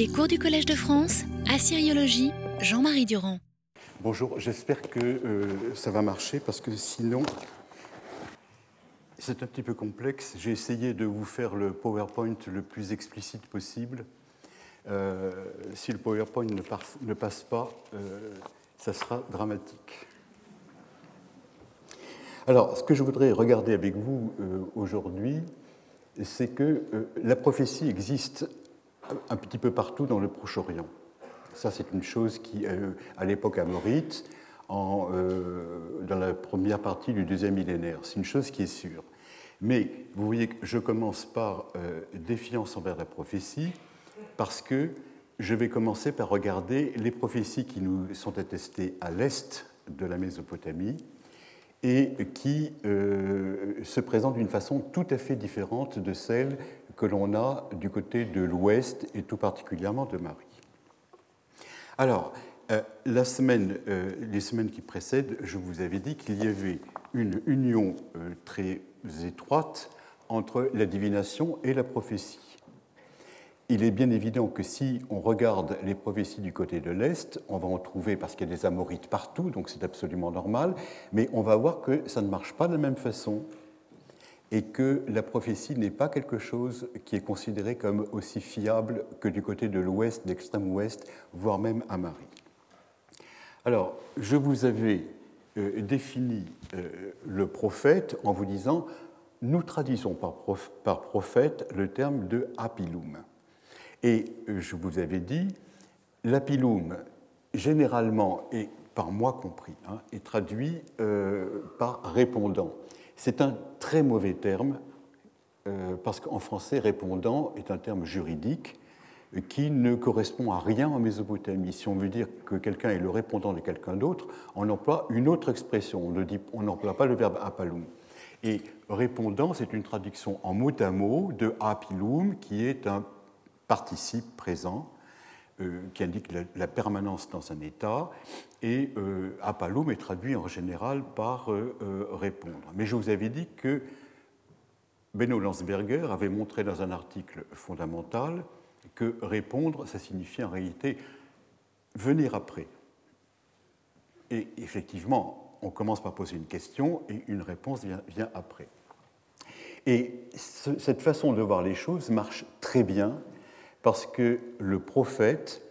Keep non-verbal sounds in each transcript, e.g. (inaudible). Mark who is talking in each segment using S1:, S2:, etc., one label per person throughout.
S1: Les cours du Collège de France, Assyriologie, Jean-Marie Durand.
S2: Bonjour, j'espère que euh, ça va marcher parce que sinon, c'est un petit peu complexe. J'ai essayé de vous faire le PowerPoint le plus explicite possible. Euh, si le PowerPoint ne, passe pas, euh, ça sera dramatique. Alors, ce que je voudrais regarder avec vous aujourd'hui, c'est que la prophétie existe un petit peu partout dans le Proche-Orient. Ça, c'est une chose qui, euh, à l'époque amorite, en, euh, dans la première partie du deuxième millénaire, c'est une chose qui est sûre. Mais vous voyez que je commence par euh, défiance envers la prophétie, parce que je vais commencer par regarder les prophéties qui nous sont attestées à l'est de la Mésopotamie et qui se présentent d'une façon tout à fait différente de celles que l'on a du côté de l'Ouest et tout particulièrement de Marie. Alors, euh, euh, les semaines qui précèdent, je vous avais dit qu'il y avait une union euh, très étroite entre la divination et la prophétie. Il est bien évident que si on regarde les prophéties du côté de l'Est, on va en trouver parce qu'il y a des amorites partout, donc c'est absolument normal, mais on va voir que ça ne marche pas de la même façon et que la prophétie n'est pas quelque chose qui est considéré comme aussi fiable que du côté de l'ouest, d'extrême ouest, voire même à Marie. Alors, je vous avais euh, défini euh, le prophète en vous disant nous traduisons par, par, prophète le terme de apilum. Et euh, je vous avais dit l'apilum, généralement, et par moi compris, hein, est traduit par répondant. C'est un très mauvais terme, euh, parce qu'en français, répondant est un terme juridique qui ne correspond à rien en Mésopotamie. Si on veut dire que quelqu'un est le répondant de quelqu'un d'autre, on emploie une autre expression, on n'emploie pas le verbe apalum. Et répondant, c'est une traduction en mot à mot de apilum, qui est un participe présent, euh, qui indique la, permanence dans un état, et euh, est traduit en général par euh, répondre. Mais je vous avais dit que Benno Landsberger avait montré dans un article fondamental que répondre, ça signifie en réalité venir après. Et effectivement, on commence par poser une question et une réponse vient après. Et cette façon de voir les choses marche très bien parce que le prophète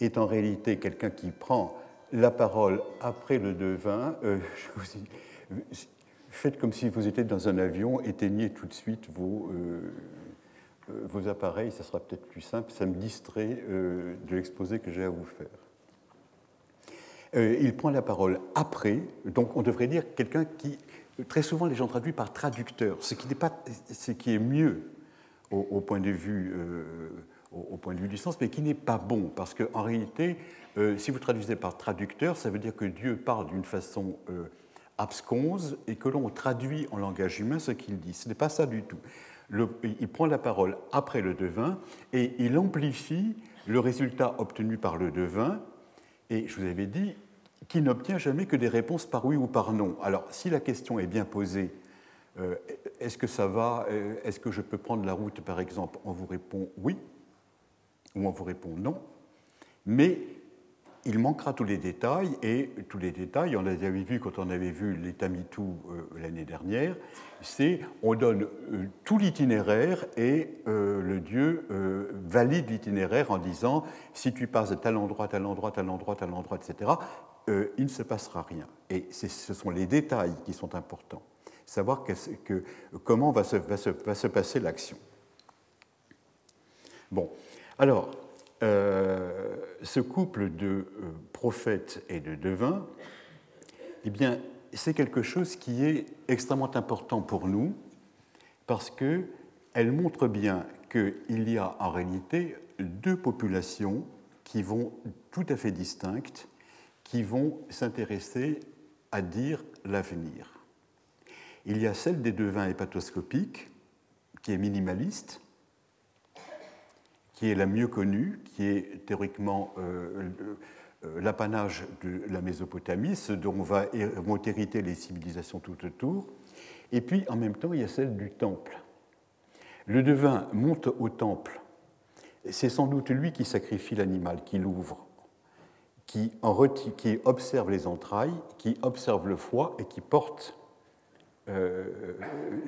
S2: est en réalité quelqu'un qui prend la parole après le devin. Euh, (laughs) faites comme si vous étiez dans un avion, éteignez tout de suite vos, euh, euh, vos appareils, ça sera peut-être plus simple, ça me distrait de l'exposé que j'ai à vous faire. il prend la parole après, donc on devrait dire quelqu'un qui, très souvent les gens traduisent par traducteur, ce qui, pas, ce qui est mieux au, point de vue au, point de vue du sens, mais qui n'est pas bon, parce qu'en réalité, euh, si vous traduisez par traducteur, ça veut dire que Dieu parle d'une façon euh, absconse et que l'on traduit en langage humain ce qu'il dit. Ce n'est pas ça du tout. il prend la parole après le devin et il amplifie le résultat obtenu par le devin, et je vous avais dit qu'il n'obtient jamais que des réponses par oui ou par non. Alors, si la question est bien posée, euh, est-ce que ça va Est-ce que je peux prendre la route, par exemple On vous répond oui, où on vous répond non, mais il manquera tous les détails, et tous les détails, on les avait vus quand on avait vu l'État MeToo euh, l'année dernière, c'est on donne euh, tout l'itinéraire et euh, le Dieu valide l'itinéraire en disant si tu passes de tel endroit, tel endroit, tel endroit, tel endroit, etc., il ne se passera rien. Et ce sont les détails qui sont importants. Savoir comment va se, va se passer l'action. Bon, alors, euh, ce couple de euh, prophètes et de devins, eh bien, c'est quelque chose qui est extrêmement important pour nous parce qu'elle montre bien qu'il y a en réalité deux populations qui vont tout à fait distinctes, qui vont s'intéresser à dire l'avenir. Il y a celle des devins hépatoscopiques, qui est minimaliste, qui est la mieux connue, qui est théoriquement euh, euh, l'apanage de la Mésopotamie, ce dont vont hériter les civilisations tout autour. Et puis, en même temps, il y a celle du temple. Le devin monte au temple c'est sans doute lui qui sacrifie l'animal, qui l'ouvre, qui, observe les entrailles, qui observe le foie et qui porte euh,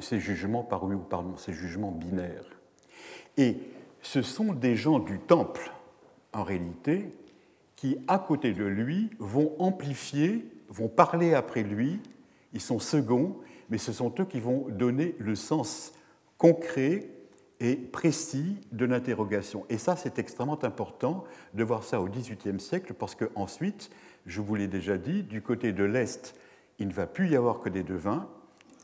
S2: ses jugements par oui ou par non, ses jugements binaires. Et ce sont des gens du temple, en réalité, qui, à côté de lui, vont amplifier, vont parler après lui, ils sont seconds, mais ce sont eux qui vont donner le sens concret et précis de l'interrogation. Et ça, c'est extrêmement important de voir ça au XVIIIe siècle, parce qu'ensuite, je vous l'ai déjà dit, du côté de l'Est, il ne va plus y avoir que des devins,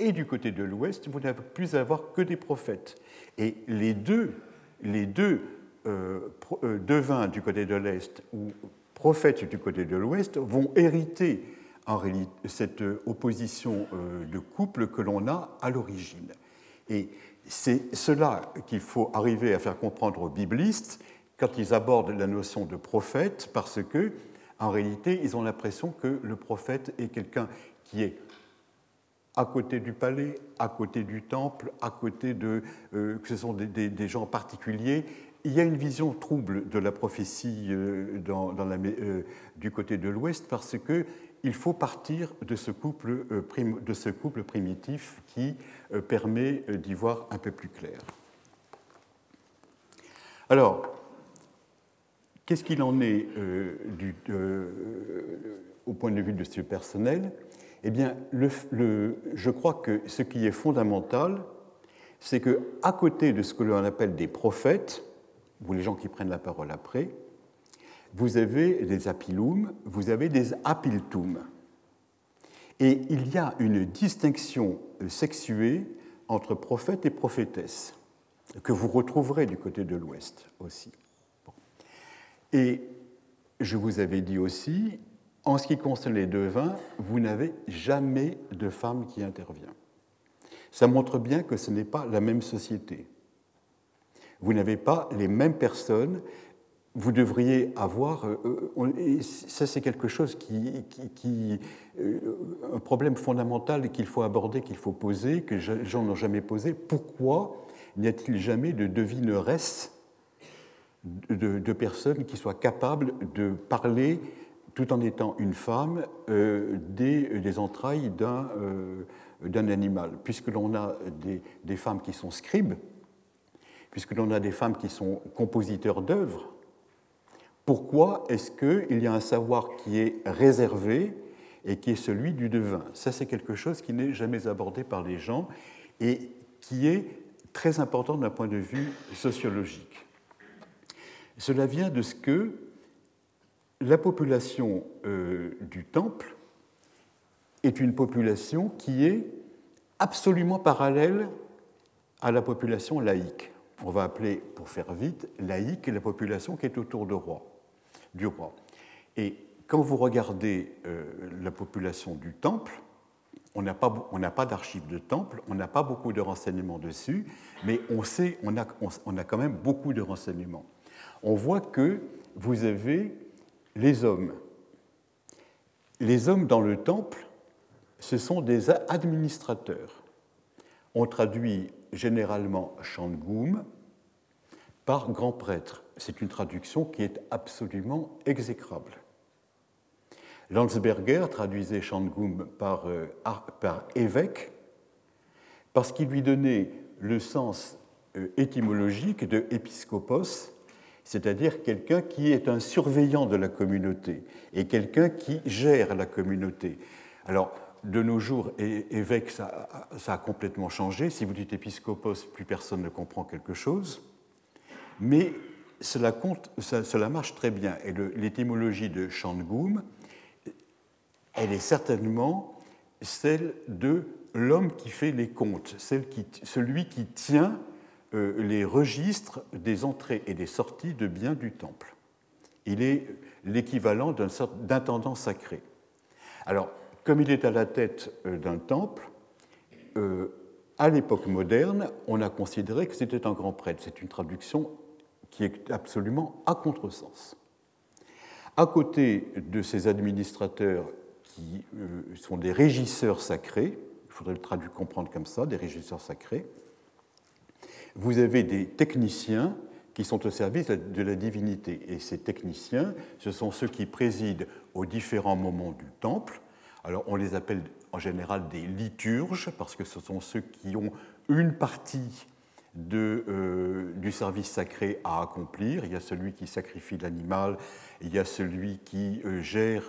S2: et du côté de l'Ouest, vous n'avez plus avoir que des prophètes. Et les deux, les deux euh, euh, devins du côté de l'Est ou prophètes du côté de l'Ouest vont hériter en réalité cette opposition euh, de couple que l'on a à l'origine. Et c'est cela qu'il faut arriver à faire comprendre aux biblistes quand ils abordent la notion de prophète, parce que, en réalité, ils ont l'impression que le prophète est quelqu'un qui est à côté du palais, à côté du temple, à côté de. Euh, que ce sont des, gens particuliers. Il y a une vision trouble de la prophétie euh, euh, du côté de l'Ouest parce que il faut partir de ce couple, primitif qui permet d'y voir un peu plus clair. Alors, qu'est-ce qu'il en est au point de vue de ce personnel? Eh bien, je crois que ce qui est fondamental, c'est que à côté de ce que l'on appelle des prophètes, vous les gens qui prennent la parole après, vous avez des apilum, vous avez des apiltum. Et il y a une distinction sexuée entre prophète et prophétesse, que vous retrouverez du côté de l'Ouest aussi. Et je vous avais dit aussi, en ce qui concerne les devins, vous n'avez jamais de femme qui intervient. Ça montre bien que ce n'est pas la même société. Vous n'avez pas les mêmes personnes. Vous devriez avoir, euh, euh, ça c'est quelque chose qui, euh, un problème fondamental qu'il faut aborder, qu'il faut poser, que les gens n'ont jamais posé. Pourquoi n'y a-t-il jamais de devineresse de, de, personnes qui soient capables de parler tout en étant une femme, euh, des, entrailles euh, d'un animal. Puisque l'on a des, femmes qui sont scribes, puisque l'on a des femmes qui sont compositeurs d'œuvres, pourquoi est-ce qu'il y a un savoir qui est réservé et qui est celui du devin? Ça, c'est quelque chose qui n'est jamais abordé par les gens et qui est très important d'un point de vue sociologique. Cela vient de ce que la population euh, du temple est une population qui est absolument parallèle à la population laïque. On va appeler, pour faire vite, laïque la population qui est autour du roi. Du roi. Et quand vous regardez euh, la population du temple, on n'a pas, pas d'archives de temple, on n'a pas beaucoup de renseignements dessus, mais on sait, on a, on a quand même beaucoup de renseignements. On voit que vous avez les hommes. Les hommes dans le temple, ce sont des administrateurs. On traduit généralement Shangoum par grand prêtre. C'est une traduction qui est absolument exécrable. Landsberger traduisait Shangoum par, euh, par évêque parce qu'il lui donnait le sens euh, étymologique de épiscopos, c'est-à-dire quelqu'un qui est un surveillant de la communauté et quelqu'un qui gère la communauté. Alors, de nos jours, évêque, ça, a complètement changé. Si vous dites épiscopos, plus personne ne comprend quelque chose. Mais cela, compte, cela marche très bien. Et l'étymologie de Shangoum, elle est certainement celle de l'homme qui fait les comptes, celui qui tient les registres des entrées et des sorties de biens du temple. Il est l'équivalent d'un d'intendant sacré. Alors, comme il est à la tête euh, d'un temple, euh, à l'époque moderne, on a considéré que c'était un grand prêtre. C'est une traduction qui est absolument à contresens. À côté de ces administrateurs qui sont des régisseurs sacrés, il faudrait le traduire, comprendre comme ça, des régisseurs sacrés, vous avez des techniciens qui sont au service de la divinité. Et ces techniciens, ce sont ceux qui président aux différents moments du temple. Alors on les appelle en général des liturges, parce que ce sont ceux qui ont une partie de, euh, du service sacré à accomplir. Il y a celui qui sacrifie l'animal, il y a celui qui euh, gère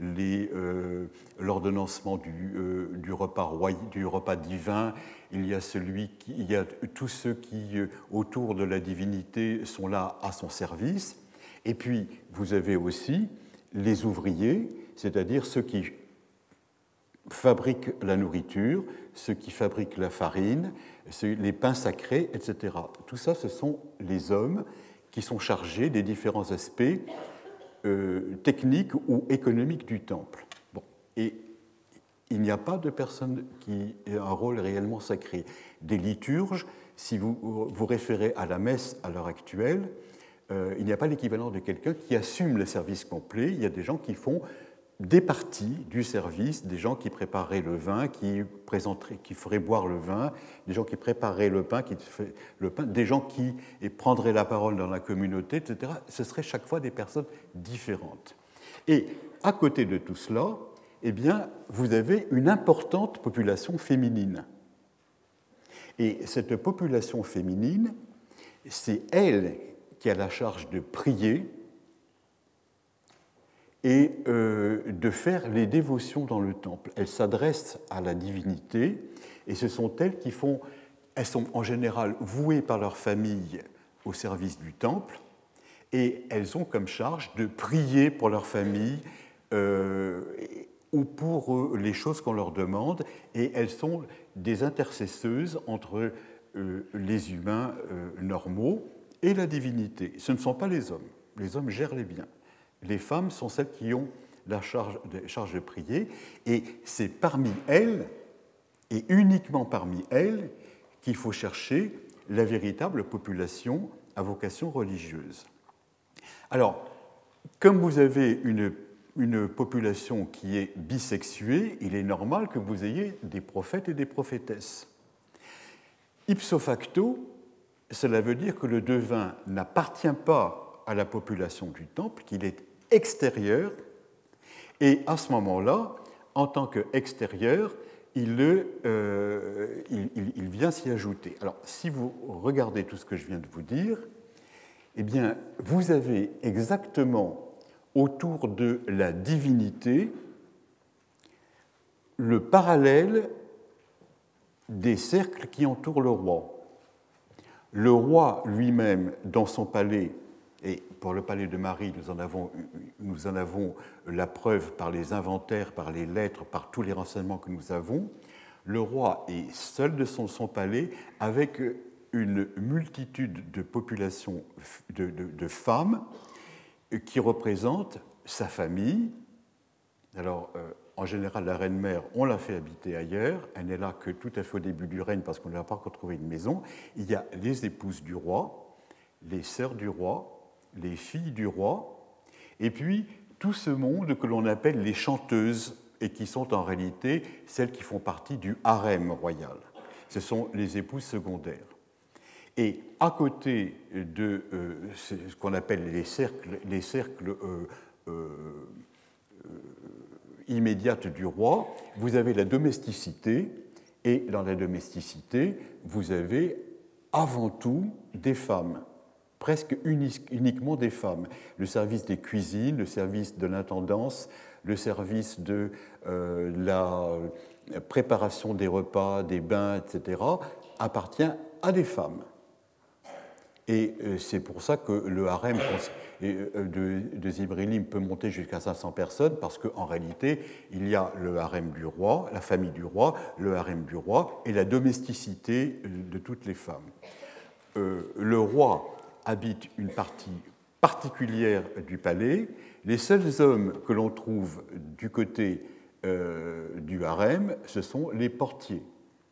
S2: euh, l'ordonnancement du, du, repas du repas divin, il y a, celui qui, il y a tous ceux qui, autour de la divinité, sont là à son service. Et puis, vous avez aussi les ouvriers, c'est-à-dire ceux qui fabriquent la nourriture, ceux qui fabriquent la farine, les pains sacrés, etc. Tout ça, ce sont les hommes qui sont chargés des différents aspects euh, techniques ou économiques du temple. Bon. Et il n'y a pas de personne qui ait un rôle réellement sacré. Des liturges, si vous vous référez à la messe à l'heure actuelle, euh, il n'y a pas l'équivalent de quelqu'un qui assume le service complet. Il y a des gens qui font des parties du service, des gens qui prépareraient le vin, qui, présenteraient, qui feraient boire le vin, des gens qui prépareraient le pain, qui le pain, des gens qui prendraient la parole dans la communauté, etc. Ce seraient chaque fois des personnes différentes. Et à côté de tout cela, eh bien, vous avez une importante population féminine. Et cette population féminine, c'est elle qui a la charge de prier, et euh, de faire les dévotions dans le temple. Elles s'adressent à la divinité et ce sont elles qui font, elles sont en général vouées par leur famille au service du temple et elles ont comme charge de prier pour leur famille euh, ou pour euh, les choses qu'on leur demande et elles sont des intercesseuses entre les humains normaux et la divinité. Ce ne sont pas les hommes. Les hommes gèrent les biens les femmes sont celles qui ont la charge de, prier, et c'est parmi elles, et uniquement parmi elles, qu'il faut chercher la véritable population à vocation religieuse. Alors, comme vous avez une, une population qui est bisexuée, il est normal que vous ayez des prophètes et des prophétesses. Ipso facto, cela veut dire que le devin n'appartient pas à la population du temple, qu'il est extérieur, et à ce moment-là, en tant qu'extérieur, il, euh, il, il, vient s'y ajouter. Alors, si vous regardez tout ce que je viens de vous dire, eh bien, vous avez exactement autour de la divinité le parallèle des cercles qui entourent le roi. Le roi lui-même, dans son palais, et pour le palais de Marie, nous en, avons, nous en avons la preuve par les inventaires, par les lettres, par tous les renseignements que nous avons. Le roi est seul de son, palais avec une multitude de populations de, femmes qui représentent sa famille. Alors, euh, en général, la reine-mère, on l'a fait habiter ailleurs. Elle n'est là que tout à fait au début du règne parce qu'on n'a pas encore trouvé une maison. Il y a les épouses du roi, les sœurs du roi, les filles du roi, et puis tout ce monde que l'on appelle les chanteuses, et qui sont en réalité celles qui font partie du harem royal. Ce sont les épouses secondaires. Et à côté de euh, ce qu'on appelle les cercles, les cercles euh, euh, immédiates du roi, vous avez la domesticité, et dans la domesticité, vous avez avant tout des femmes presque uniquement des femmes. Le service des cuisines, le service de l'intendance, le service de euh, la préparation des repas, des bains, etc., appartient à des femmes. Et euh, c'est pour ça que le harem euh, de, Zibrilim peut monter jusqu'à 500 personnes, parce qu'en réalité, il y a le harem du roi, la famille du roi, le harem du roi et la domesticité de toutes les femmes. le roi habitent une partie particulière du palais. Les seuls hommes que l'on trouve du côté euh, du harem, ce sont les portiers,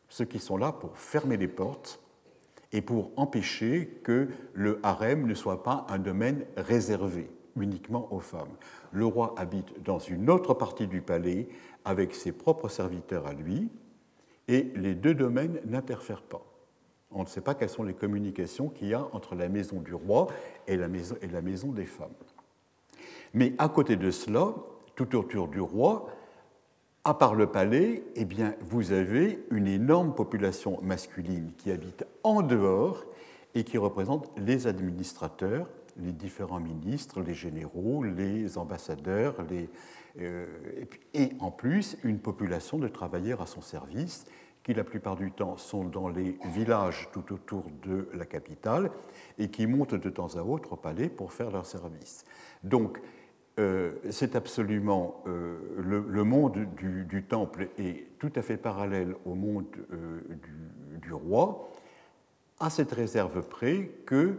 S2: ceux qui sont là pour fermer les portes et pour empêcher que le harem ne soit pas un domaine réservé uniquement aux femmes. Le roi habite dans une autre partie du palais avec ses propres serviteurs à lui, et les deux domaines n'interfèrent pas. On ne sait pas quelles sont les communications qu'il y a entre la maison du roi et la maison, des femmes. Mais à côté de cela, tout autour du roi, à part le palais, eh bien, vous avez une énorme population masculine qui habite en dehors et qui représente les administrateurs, les différents ministres, les généraux, les ambassadeurs, euh, et, en plus une population de travailleurs à son service qui la plupart du temps sont dans les villages tout autour de la capitale et qui montent de temps à autre au palais pour faire leur service. Donc, euh, c'est absolument euh, le, monde du, temple est tout à fait parallèle au monde du, du, roi, à cette réserve près que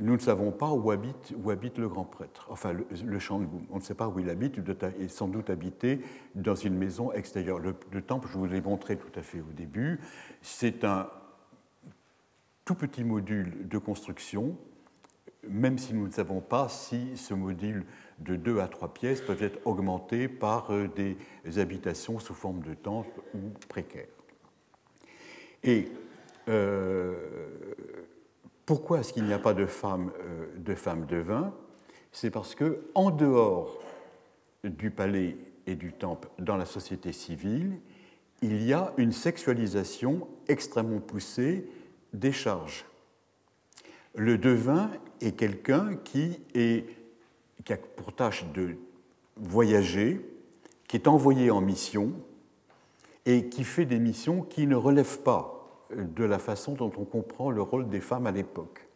S2: nous ne savons pas où habite, le grand prêtre, enfin le, boue. On ne sait pas où il habite, il est sans doute habité dans une maison extérieure. Le, temple, je vous l'ai montré tout à fait au début, c'est un tout petit module de construction, même si nous ne savons pas si ce module de deux à trois pièces peut être augmenté par euh, des habitations sous forme de temple ou précaires. Et euh, pourquoi est-ce qu'il n'y a pas de femmes euh, C'est parce que, en dehors du palais et du temple, dans la société civile, il y a une sexualisation extrêmement poussée des charges. Le devin est quelqu'un qui a pour tâche de voyager, qui est envoyé en mission et qui fait des missions qui ne relèvent pas de la façon dont on comprend le rôle des femmes à l'époque.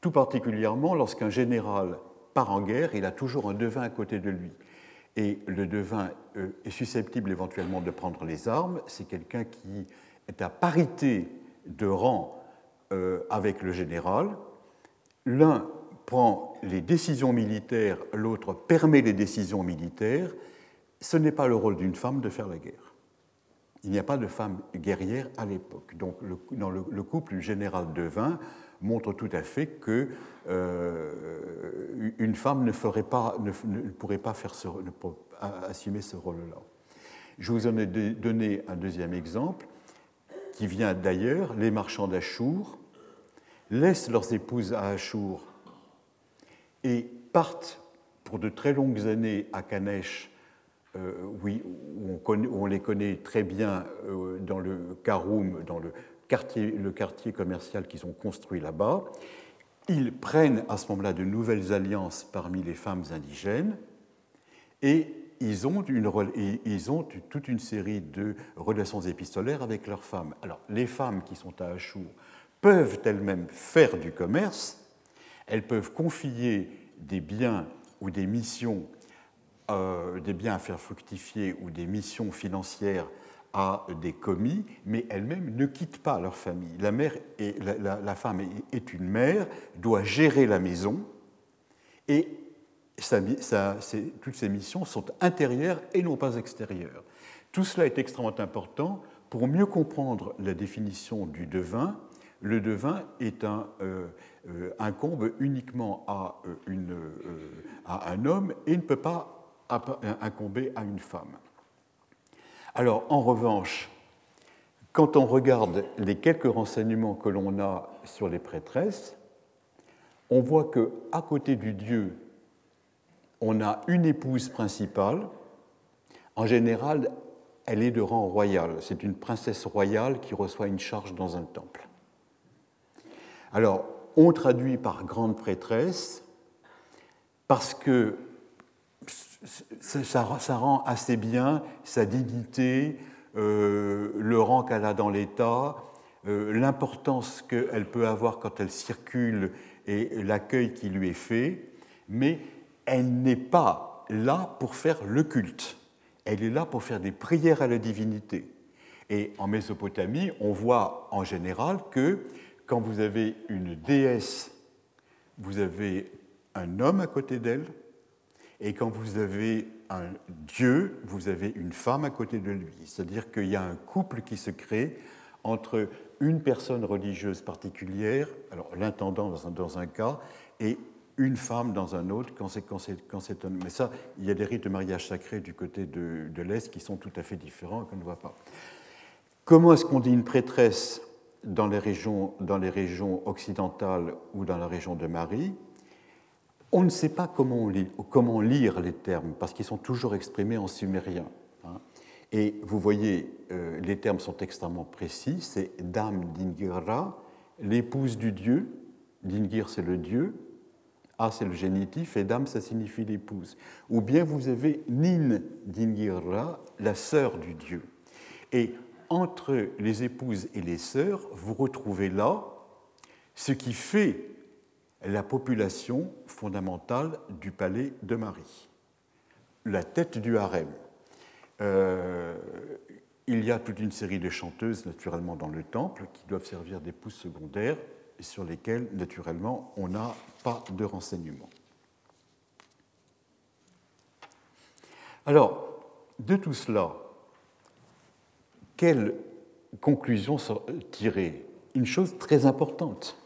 S2: Tout particulièrement lorsqu'un général part en guerre, il a toujours un devin à côté de lui. Et le devin euh, est susceptible éventuellement de prendre les armes. C'est quelqu'un qui est à parité de rang euh, avec le général. L'un prend les décisions militaires, l'autre permet les décisions militaires. Ce n'est pas le rôle d'une femme de faire la guerre. Il n'y a pas de femme guerrière à l'époque. Donc le, dans le, couple du général de vin montre tout à fait que euh, une femme ne, ferait pas, ne, pourrait pas assumer ce rôle-là. Je vous en ai donné un deuxième exemple qui vient d'ailleurs. Les marchands d'Achour laissent leurs épouses à Achour et partent pour de très longues années à Kanesh euh, oui, on, les connaît très bien euh, dans le Karoum, dans le quartier, commercial qu'ils ont construit là-bas. Ils prennent à ce moment-là de nouvelles alliances parmi les femmes indigènes et ils ont, ils ont toute une série de relations épistolaires avec leurs femmes. Alors, les femmes qui sont à Achour peuvent elles-mêmes faire du commerce, elles peuvent confier des biens ou des missions euh, des biens à faire fructifier ou des missions financières à des commis, mais elles-mêmes ne quittent pas leur famille. La, mère et la, femme est une mère, doit gérer la maison, et toutes ces missions sont intérieures et non pas extérieures. Tout cela est extrêmement important pour mieux comprendre la définition du devin. Le devin est un, euh, euh, incombe uniquement à un homme et ne peut pas incombé à une femme. Alors, en revanche, quand on regarde les quelques renseignements que l'on a sur les prêtresses, on voit que à côté du dieu, on a une épouse principale. En général, elle est de rang royal. C'est une princesse royale qui reçoit une charge dans un temple. Alors, on traduit par grande prêtresse parce que ça, rend assez bien sa dignité, euh, le rang qu'elle a dans l'État, euh, l'importance qu'elle peut avoir quand elle circule et l'accueil qui lui est fait, mais elle n'est pas là pour faire le culte. Elle est là pour faire des prières à la divinité. Et en Mésopotamie, on voit en général que quand vous avez une déesse, vous avez un homme à côté d'elle, et quand vous avez un Dieu, vous avez une femme à côté de lui. C'est-à-dire qu'il y a un couple qui se crée entre une personne religieuse particulière, alors l'intendant dans, un cas, et une femme dans un autre quand c'est, quand c'est, un... Mais ça, il y a des rites de mariage sacré du côté de, de l'Est qui sont tout à fait différents et qu'on ne voit pas. Comment est-ce qu'on dit une prêtresse dans les, régions, dans les régions occidentales ou dans la région de Marie? On ne sait pas comment, lire les termes, parce qu'ils sont toujours exprimés en sumérien. Hein. Et vous voyez, euh, les termes sont extrêmement précis. C'est Dame Dingira, l'épouse du dieu. Dingir, c'est le dieu. A, c'est le génitif. Et Dame, ça signifie l'épouse. Ou bien vous avez Nin Dingira, la sœur du dieu. Et entre les épouses et les sœurs, vous retrouvez là ce qui fait la population fondamentale du palais de Marie, la tête du harem. Euh, il y a toute une série de chanteuses, naturellement, dans le temple, qui doivent servir d'épouses secondaires sur lesquelles, naturellement, on n'a pas de renseignements. Alors, de tout cela, quelle conclusion tirer? Une chose très importante,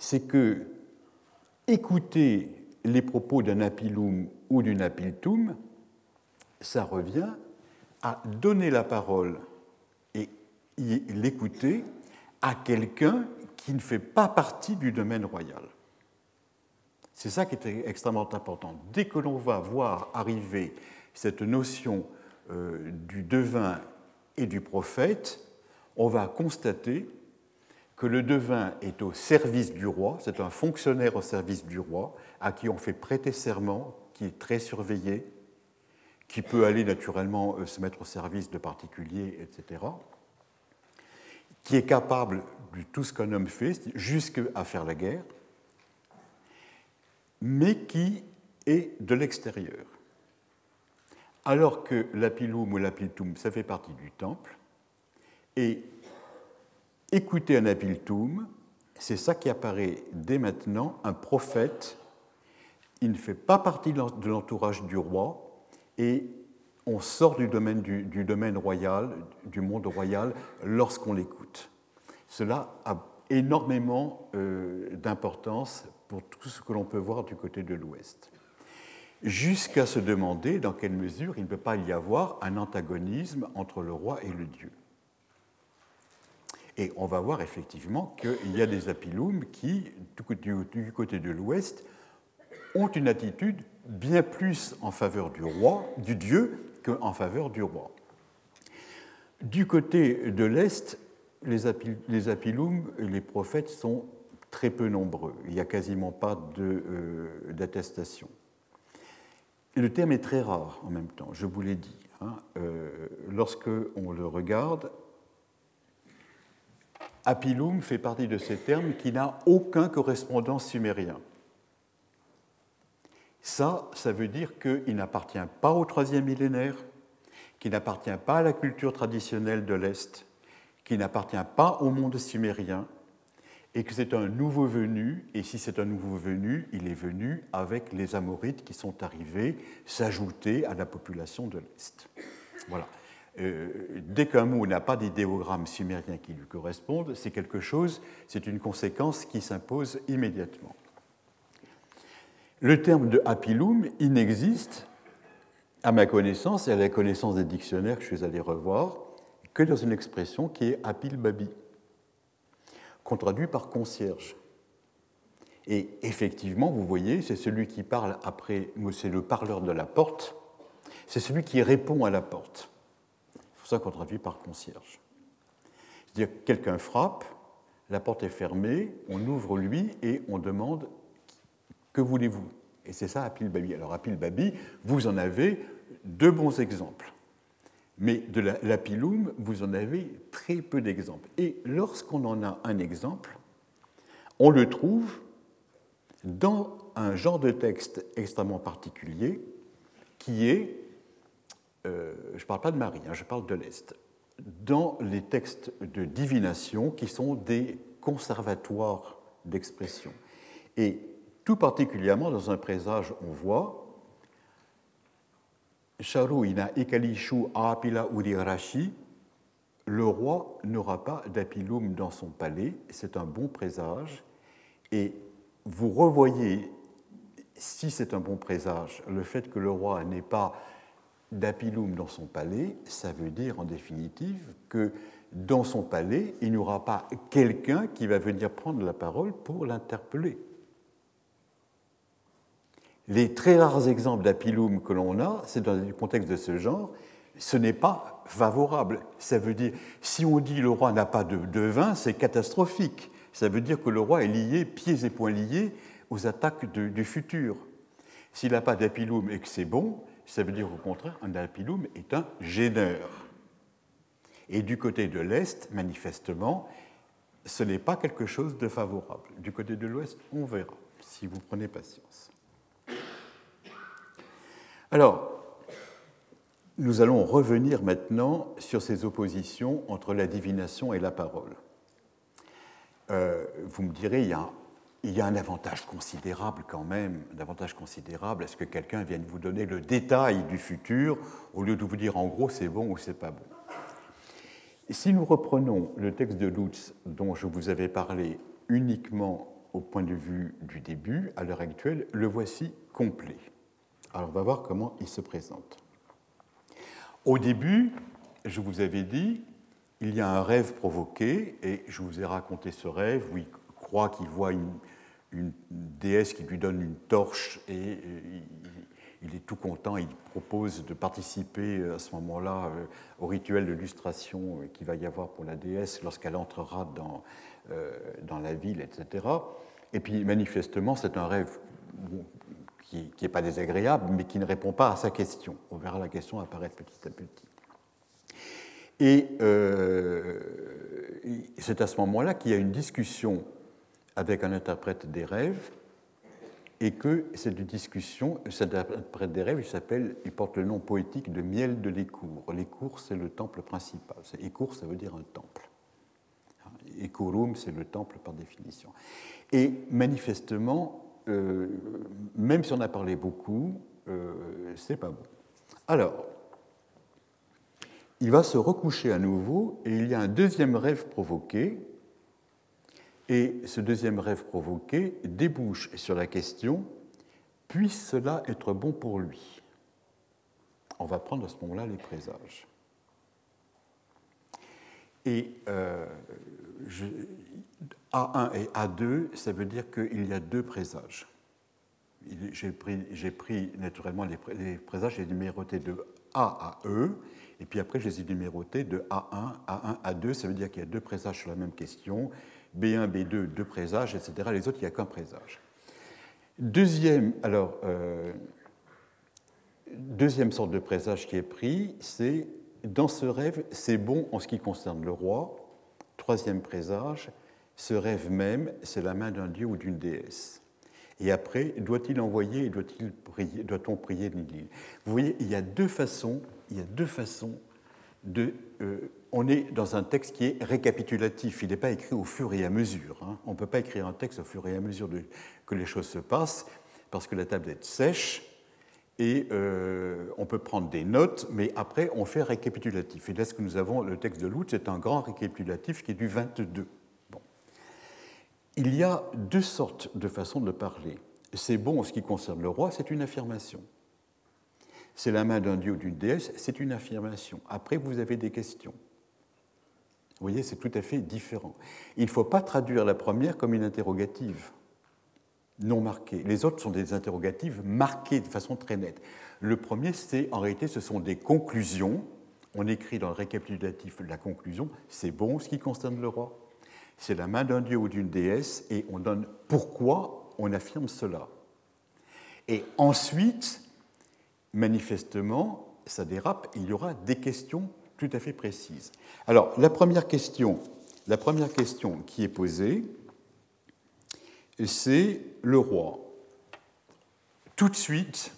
S2: c'est que écouter les propos d'un apilum ou d'une apiltum, ça revient à donner la parole et l'écouter à quelqu'un qui ne fait pas partie du domaine royal. C'est ça qui est extrêmement important. Dès que l'on va voir arriver cette notion euh, du devin et du prophète, on va constater que le devin est au service du roi, c'est un fonctionnaire au service du roi, à qui on fait prêter serment, qui est très surveillé, qui peut aller naturellement euh, se mettre au service de particuliers, etc., qui est capable de tout ce qu'un homme fait, jusqu'à faire la guerre, mais qui est de l'extérieur alors que l'apilum ou l'apiltum, ça fait partie du temple, et écouter un apiltum, c'est ça qui apparaît dès maintenant, un prophète, il ne fait pas partie de l'entourage du roi, et on sort du domaine, du, domaine royal, du monde royal, lorsqu'on l'écoute. Cela a énormément euh, d'importance pour tout ce que l'on peut voir du côté de l'Ouest jusqu'à se demander dans quelle mesure il ne peut pas y avoir un antagonisme entre le roi et le dieu. Et on va voir effectivement qu'il y a des apilums qui, du côté de l'Ouest, ont une attitude bien plus en faveur du roi, du dieu, qu'en faveur du roi. Du côté de l'Est, les, apilums, les prophètes sont très peu nombreux. Il n'y a quasiment pas euh, d'attestation le terme est très rare en même temps, je vous l'ai dit. Hein. Euh, lorsque on le regarde, Apilum fait partie de ces termes qui n'a aucun correspondant sumérien. Ça, ça veut dire qu'il n'appartient pas au troisième millénaire, qu'il n'appartient pas à la culture traditionnelle de l'Est, qu'il n'appartient pas au monde sumérien, et que c'est un nouveau venu, et si c'est un nouveau venu, il est venu avec les Amorites qui sont arrivés s'ajouter à la population de l'Est. Voilà. Euh, dès qu'un mot n'a pas d'idéogramme sumérien qui lui corresponde, c'est quelque chose, c'est une conséquence qui s'impose immédiatement. Le terme de apilum, il n'existe, à ma connaissance et à la connaissance des dictionnaires que je suis allé revoir, que dans une expression qui est apil-babi qu'on traduit par concierge. Et effectivement, vous voyez, c'est celui qui parle après, c'est le parleur de la porte, c'est celui qui répond à la porte. Ça qu'on traduit par concierge. C'est-à-dire quelqu'un frappe, la porte est fermée, on ouvre lui et on demande que voulez-vous? Et c'est ça Apil Babi. Alors Apil Babi, vous en avez deux bons exemples. Mais de l'apilum, vous en avez très peu d'exemples. Et lorsqu'on en a un exemple, on le trouve dans un genre de texte extrêmement particulier qui est, euh, je ne parle pas de Marie, hein, je parle de l'Est, dans les textes de divination qui sont des conservatoires d'expression. Et tout particulièrement dans un présage, on voit le roi n'aura pas d'apilum dans son palais, c'est un bon présage, et vous revoyez, si c'est un bon présage, le fait que le roi n'ait pas d'Apiloum dans son palais, ça veut dire en définitive que dans son palais, il n'y aura pas quelqu'un qui va venir prendre la parole pour l'interpeller. Les très rares exemples d'Apiloum que l'on a, c'est dans le contexte de ce genre, ce n'est pas favorable. Ça veut dire, si on dit le roi n'a pas de, vin, c'est catastrophique. Ça veut dire que le roi est lié, pieds et poings liés, aux attaques du futur. S'il n'a pas d'apiloum et que c'est bon, ça veut dire au contraire un apiloum est un gêneur. Et du côté de l'Est, manifestement, ce n'est pas quelque chose de favorable. Du côté de l'Ouest, on verra, si vous prenez patience. Alors, nous allons revenir maintenant sur ces oppositions entre la divination et la parole. Euh, vous me direz, il y, a, il y, a, un avantage considérable quand même, un avantage considérable à ce que quelqu'un vienne vous donner le détail du futur au lieu de vous dire en gros c'est bon ou c'est pas bon. Si nous reprenons le texte de Lutz dont je vous avais parlé uniquement au point de vue du début, à l'heure actuelle, le voici complet. Alors on va voir comment il se présente. Au début, je vous avais dit, il y a un rêve provoqué, et je vous ai raconté ce rêve où il croit qu'il voit une, déesse qui lui donne une torche et, il, est tout content, il propose de participer euh, à ce moment-là euh, au rituel de lustration euh, qu'il va y avoir pour la déesse lorsqu'elle entrera dans, dans la ville, etc. Et puis manifestement, c'est un rêve qui n'est pas désagréable, mais qui ne répond pas à sa question. On verra la question apparaître petit à petit. Et c'est à ce moment-là qu'il y a une discussion avec un interprète des rêves, et que cette discussion, cet interprète des rêves, il s'appelle, il porte le nom poétique de Miel de l'Écour. L'Écour, c'est le temple principal. Écour, ça veut dire un temple. Écorum, c'est le temple par définition. Et manifestement, euh, même si on a parlé beaucoup, euh, c'est pas bon. Alors, il va se recoucher à nouveau et il y a un deuxième rêve provoqué. Et ce deuxième rêve provoqué débouche sur la question puisse cela être bon pour lui? On va prendre à ce moment-là les présages. Et euh, je, a1 et A2, ça veut dire qu'il y a deux présages. J'ai pris, naturellement les, présages, j'ai numéroté de A à E, et puis après je les ai numérotés de A1, A1, A2, ça veut dire qu'il y a deux présages sur la même question, B1, B2, deux présages, etc. Les autres, il n'y a qu'un présage. Deuxième, alors, euh, deuxième sorte de présage qui est pris, c'est dans ce rêve, c'est bon en ce qui concerne le roi. Troisième présage, ce rêve même, c'est la main d'un dieu ou d'une déesse. Et après, doit-il envoyer et doit-il prier, doit-on prier Vous voyez, il y a deux façons, il y a deux façons de. Euh, on est dans un texte qui est récapitulatif. Il n'est pas écrit au fur et à mesure. Hein. On ne peut pas écrire un texte au fur et à mesure que les choses se passent, parce que la tablette sèche et euh, on peut prendre des notes, mais après on fait récapitulatif. Et là, ce que nous avons, le texte de Lutz, c'est un grand récapitulatif qui est du 22 il y a deux sortes de façons de parler. C'est bon en ce qui concerne le roi, c'est une affirmation. C'est la main d'un dieu ou d'une déesse, c'est une affirmation. Après, vous avez des questions. Vous voyez, c'est tout à fait différent. Il ne faut pas traduire la première comme une interrogative non marquée. Les autres sont des interrogatives marquées de façon très nette. Le premier, c'est en réalité, ce sont des conclusions. On écrit dans le récapitulatif la conclusion, c'est bon ce qui concerne le roi c'est la main d'un dieu ou d'une déesse, et on donne pourquoi on affirme cela. Et ensuite, manifestement, ça dérape, il y aura des questions tout à fait précises. Alors, la première question, la première question qui est posée, c'est le roi. Tout de suite,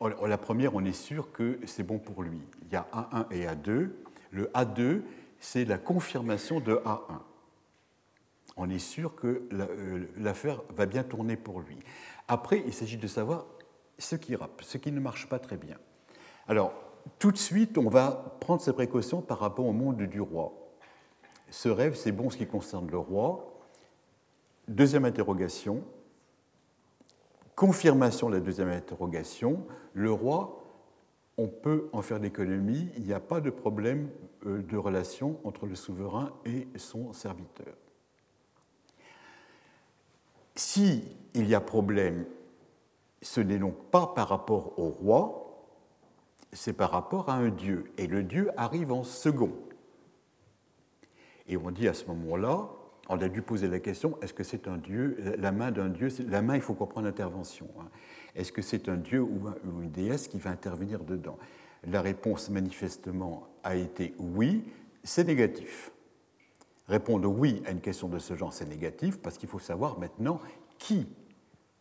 S2: la première, on est sûr que c'est bon pour lui. Il y a A1 et A2. Le A2, c'est la confirmation de A1. On est sûr que euh, l'affaire va bien tourner pour lui. Après, il s'agit de savoir ce qui rappe, ce qui ne marche pas très bien. Alors, tout de suite, on va prendre ses précautions par rapport au monde du roi. Ce rêve, c'est bon ce qui concerne le roi. Deuxième interrogation. Confirmation de la deuxième interrogation. Le roi on peut en faire l'économie, il n'y a pas de problème euh, de relation entre le souverain et son serviteur. Si il y a problème, ce n'est donc pas par rapport au roi, c'est par rapport à un dieu. Et le dieu arrive en second. Et on dit à ce moment-là, on a dû poser la question est-ce que c'est un dieu, la main d'un dieu La main, il faut comprendre l'intervention. Hein. Est-ce que c'est un dieu ou une déesse qui va intervenir dedans? La réponse, manifestement, a été oui, c'est négatif. Répondre oui à une question de ce genre, c'est négatif, parce qu'il faut savoir maintenant qui,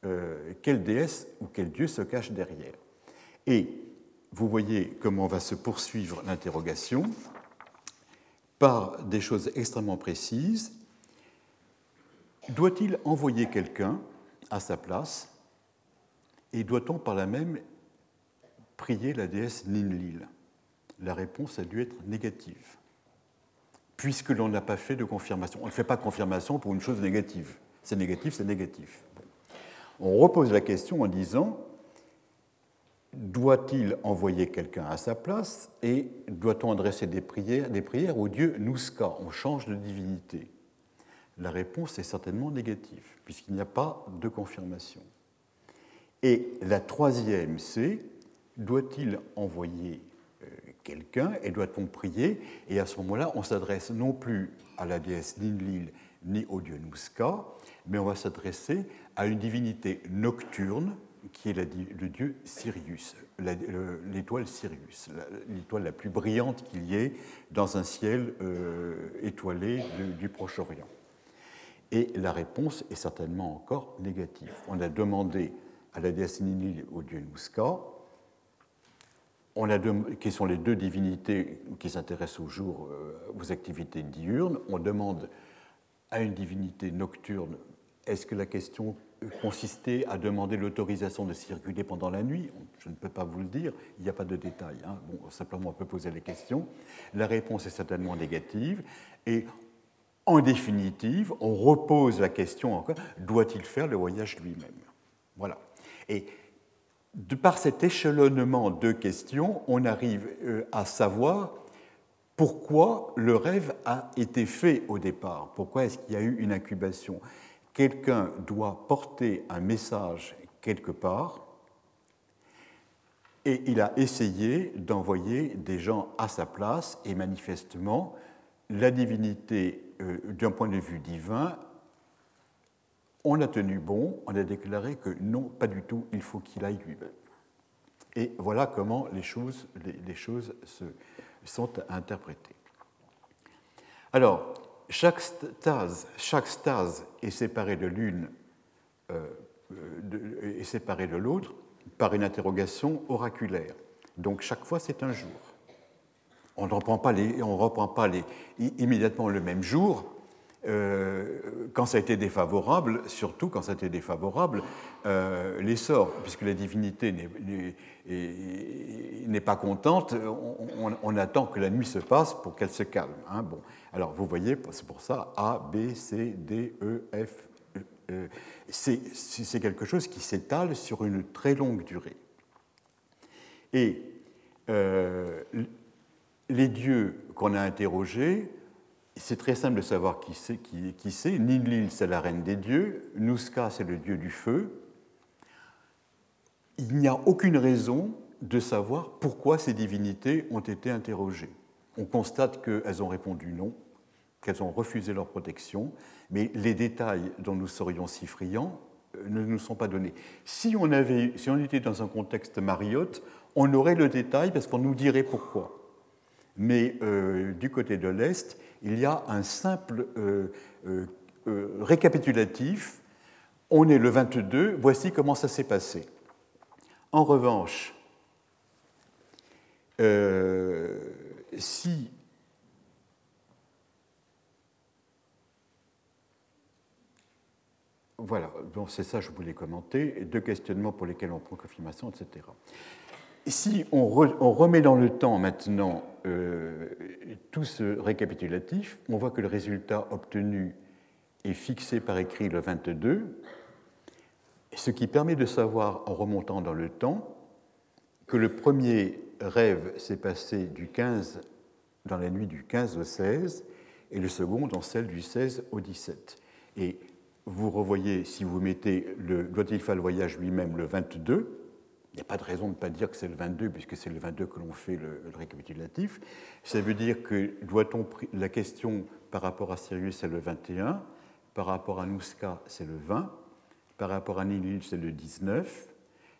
S2: euh, quelle déesse ou quel dieu se cache derrière. Et vous voyez comment va se poursuivre l'interrogation par des choses extrêmement précises. Doit-il envoyer quelqu'un à sa place et doit-on par là même prier la déesse Ninlil La réponse a dû être négative, puisque l'on n'a pas fait de confirmation. On ne fait pas confirmation pour une chose négative. C'est négatif, c'est négatif. On repose la question en disant doit-il envoyer quelqu'un à sa place et doit-on adresser des prières, des prières au dieu Nuska? On change de divinité. La réponse est certainement négative, puisqu'il n'y a pas de confirmation. Et la troisième, c'est doit-il envoyer euh, quelqu'un et doit-on prier? Et à ce moment-là, on s'adresse non plus à la déesse Ninlil ni au dieu Nuska, mais on va s'adresser à une divinité nocturne qui est le dieu Sirius, l'étoile Sirius, l'étoile la plus brillante qu'il y ait dans un ciel euh, étoilé du Proche-Orient. Et la réponse est certainement encore négative. On a demandé à la déesse Ninil au dieu Nuska, on a qui sont les deux divinités qui s'intéressent au jour, euh, aux activités diurnes. On demande à une divinité nocturne est-ce que la question consistait à demander l'autorisation de circuler pendant la nuit Je ne peux pas vous le dire, il n'y a pas de détails. Hein. Bon, simplement, on peut poser les questions. La réponse est certainement négative. Et en définitive, on repose la question encore doit-il faire le voyage lui-même? Voilà. Et par cet échelonnement de questions, on arrive euh, à savoir pourquoi le rêve a été fait au départ, pourquoi est-ce qu'il y a eu une incubation? Quelqu'un doit porter un message quelque part, et il a essayé d'envoyer des gens à sa place, et manifestement, la divinité, euh, d'un point de vue divin, on a tenu bon, on a déclaré que non, pas du tout, il faut qu'il aille lui-même. Et voilà comment les choses, se, sont interprétées. Alors, chaque stase, est séparée de l'une euh, séparée de l'autre par une interrogation oraculaire. Donc chaque fois, c'est un jour. On ne reprend pas, les, on reprend pas les, immédiatement le même jour. Euh, quand ça a été défavorable, surtout quand ça a été défavorable, euh, l'essor, puisque la divinité n'est pas contente, on, attend que la nuit se passe pour qu'elle se calme. Hein. Bon. Alors vous voyez, c'est pour ça A, B, C, D, E, F. E, e. C'est quelque chose qui s'étale sur une très longue durée. Et euh, les dieux qu'on a interrogés, c'est très simple de savoir qui c'est. Qui, qui Ninlil, c'est la reine des dieux. Nuska, c'est le dieu du feu. Il n'y a aucune raison de savoir pourquoi ces divinités ont été interrogées on constate qu'elles ont répondu non, qu'elles ont refusé leur protection, mais les détails dont nous serions si friands euh, ne nous sont pas donnés. Si on, avait, si on était dans un contexte mariotte, on aurait le détail parce qu'on nous dirait pourquoi. Mais euh, du côté de l'Est, il y a un simple euh, récapitulatif. On est le 22, voici comment ça s'est passé. En revanche, si Voilà, c'est ça je voulais commenter, deux questionnements pour lesquels on prend confirmation, etc. Si on, remet dans le temps maintenant euh, tout ce récapitulatif, on voit que le résultat obtenu est fixé par écrit le 22, ce qui permet de savoir, en remontant dans le temps, que le premier rêve s'est passé du 15, dans la nuit du 15 au 16, et le second dans celle du 16 au 17. Et vous revoyez, si vous mettez le doit-il faire le voyage lui-même le 22, il n'y a pas de raison de ne pas dire que c'est le 22, puisque c'est le 22 que l'on fait le, récapitulatif. Ça veut dire que doit-on la question par rapport à Sirius, c'est le 21, par rapport à Nouska, c'est le 20, par rapport à Nilil, c'est le 19,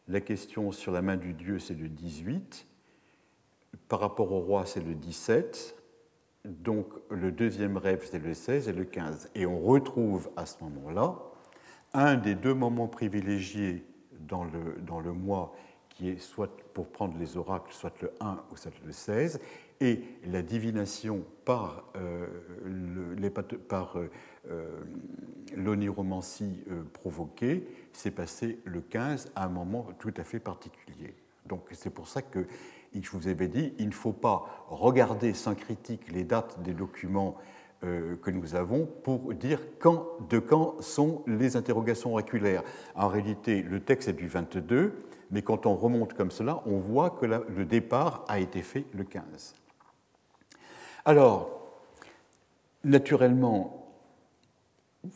S2: la question sur la main du dieu, c'est le 18, par rapport au roi, c'est le 17, donc le deuxième rêve, c'est le 16 et le 15. Et on retrouve à ce moment-là un des deux moments privilégiés dans le, dans le mois qui est soit pour prendre les oracles, soit le 1 ou soit le 16, et la divination par, euh, euh, euh, l'oniromancie provoquée s'est passée le 15 à un moment tout à fait particulier. Donc c'est pour ça que je vous avais dit, il ne faut pas regarder sans critique les dates des documents euh, que nous avons pour dire quand, de quand sont les interrogations oraculaires. En réalité, le texte est du 22, mais quand on remonte comme cela, on voit que le départ a été fait le 15. Alors, naturellement,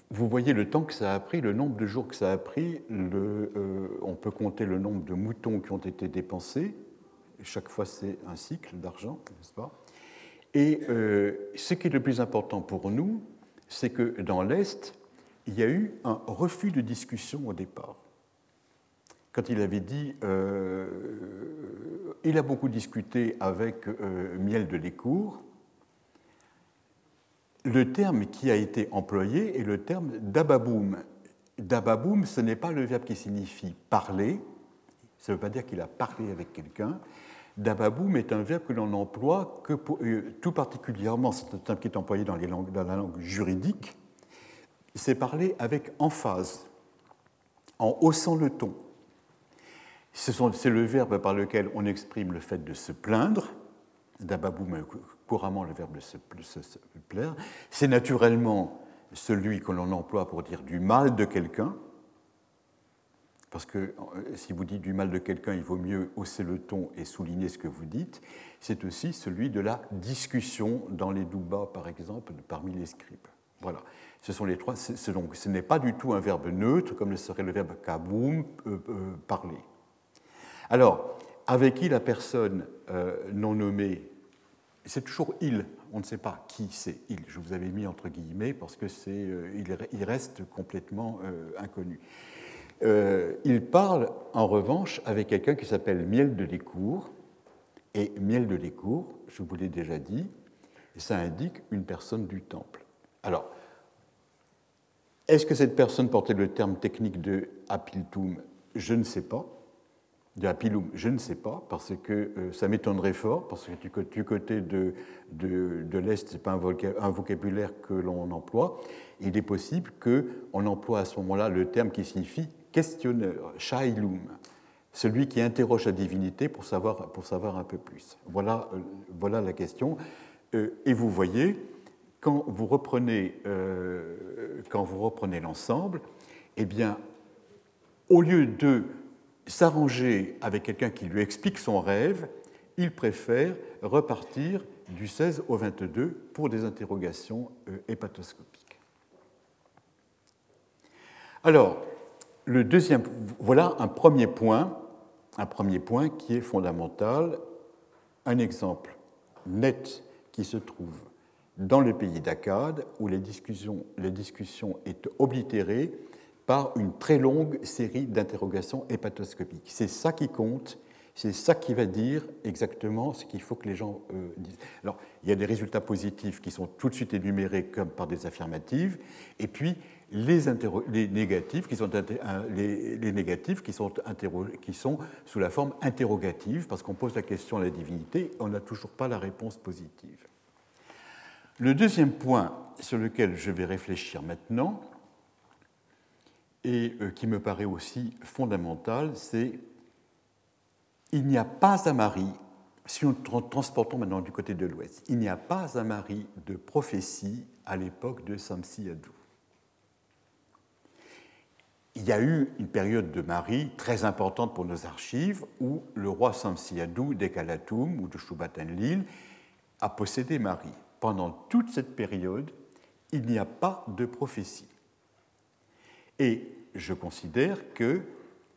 S2: vous voyez le temps que ça a pris, le nombre de jours que ça a pris, euh, on peut compter le nombre de moutons qui ont été dépensés, chaque fois c'est un cycle d'argent, n'est-ce pas? Et euh, ce qui est le plus important pour nous, c'est que dans l'Est, il y a eu un refus de discussion au départ. Quand il avait dit, euh, il a beaucoup discuté avec euh, Miel de Lécourt, le terme qui a été employé est le terme d'ababoum. D'ababoum, ce n'est pas le verbe qui signifie parler, ça ne veut pas dire qu'il a parlé avec quelqu'un, Dababoum est un verbe que l'on emploie que euh, tout particulièrement, c'est un terme qui est employé dans, dans la langue juridique, c'est parler avec emphase, en haussant le ton. C'est le verbe par lequel on exprime le fait de se plaindre. Dababoum est couramment le verbe de se, se plaire. C'est naturellement celui que l'on emploie pour dire du mal de quelqu'un. Parce que euh, si vous dites du mal de quelqu'un, il vaut mieux hausser le ton et souligner ce que vous dites. C'est aussi celui de la discussion dans les doubas, par exemple, parmi les scribes. Voilà. Ce sont les trois. donc, ce n'est pas du tout un verbe neutre, comme le serait le verbe kaboum, euh, euh, parler. Alors, avec qui la personne non nommée C'est toujours il. On ne sait pas qui c'est il. Je vous avais mis entre guillemets parce que c'est, il, reste complètement inconnu. Euh, il parle en revanche avec quelqu'un qui s'appelle Miel de Lécourt. Et Miel de Lécourt, je vous l'ai déjà dit, ça indique une personne du temple. Alors, est-ce que cette personne portait le terme technique de apiltum Je ne sais pas. De apilum, je ne sais pas, parce que euh, ça m'étonnerait fort, parce que du, côté de, de, l'Est, ce n'est pas un, vocabulaire que l'on emploie. Il est possible qu'on emploie à ce moment-là le terme qui signifie questionneur, shailum, celui qui interroge la divinité pour savoir, un peu plus. Voilà, euh, la question. Euh, et vous voyez, quand vous reprenez, euh, reprenez l'ensemble, eh bien, au lieu de s'arranger avec quelqu'un qui lui explique son rêve, il préfère repartir du 16 au 22 pour des interrogations hépatoscopiques. Alors, le deuxième, voilà un premier point, un premier point qui est fondamental, un exemple net qui se trouve dans le pays d'Akkad, où les discussions, les discussions est oblitérée par une très longue série d'interrogations hépatoscopiques. C'est ça qui compte, c'est ça qui va dire exactement ce qu'il faut que les gens euh, disent. Alors, il y a des résultats positifs qui sont tout de suite énumérés comme par des affirmatives, et puis les, négatifs, qui sont, sous la forme interrogative, parce qu'on pose la question à la divinité, on n'a toujours pas la réponse positive. Le deuxième point sur lequel je vais réfléchir maintenant, et euh, qui me paraît aussi fondamental, c'est il n'y a pas à Marie, si nous transportons maintenant du côté de l'Ouest, il n'y a pas à Marie de prophétie à l'époque de Samsi Adou. Il y a eu une période de Marie très importante pour nos archives où le roi Samsiadou d'Ekalatum ou de Shubatenlil a possédé Marie. Pendant toute cette période, il n'y a pas de prophétie. Et je considère que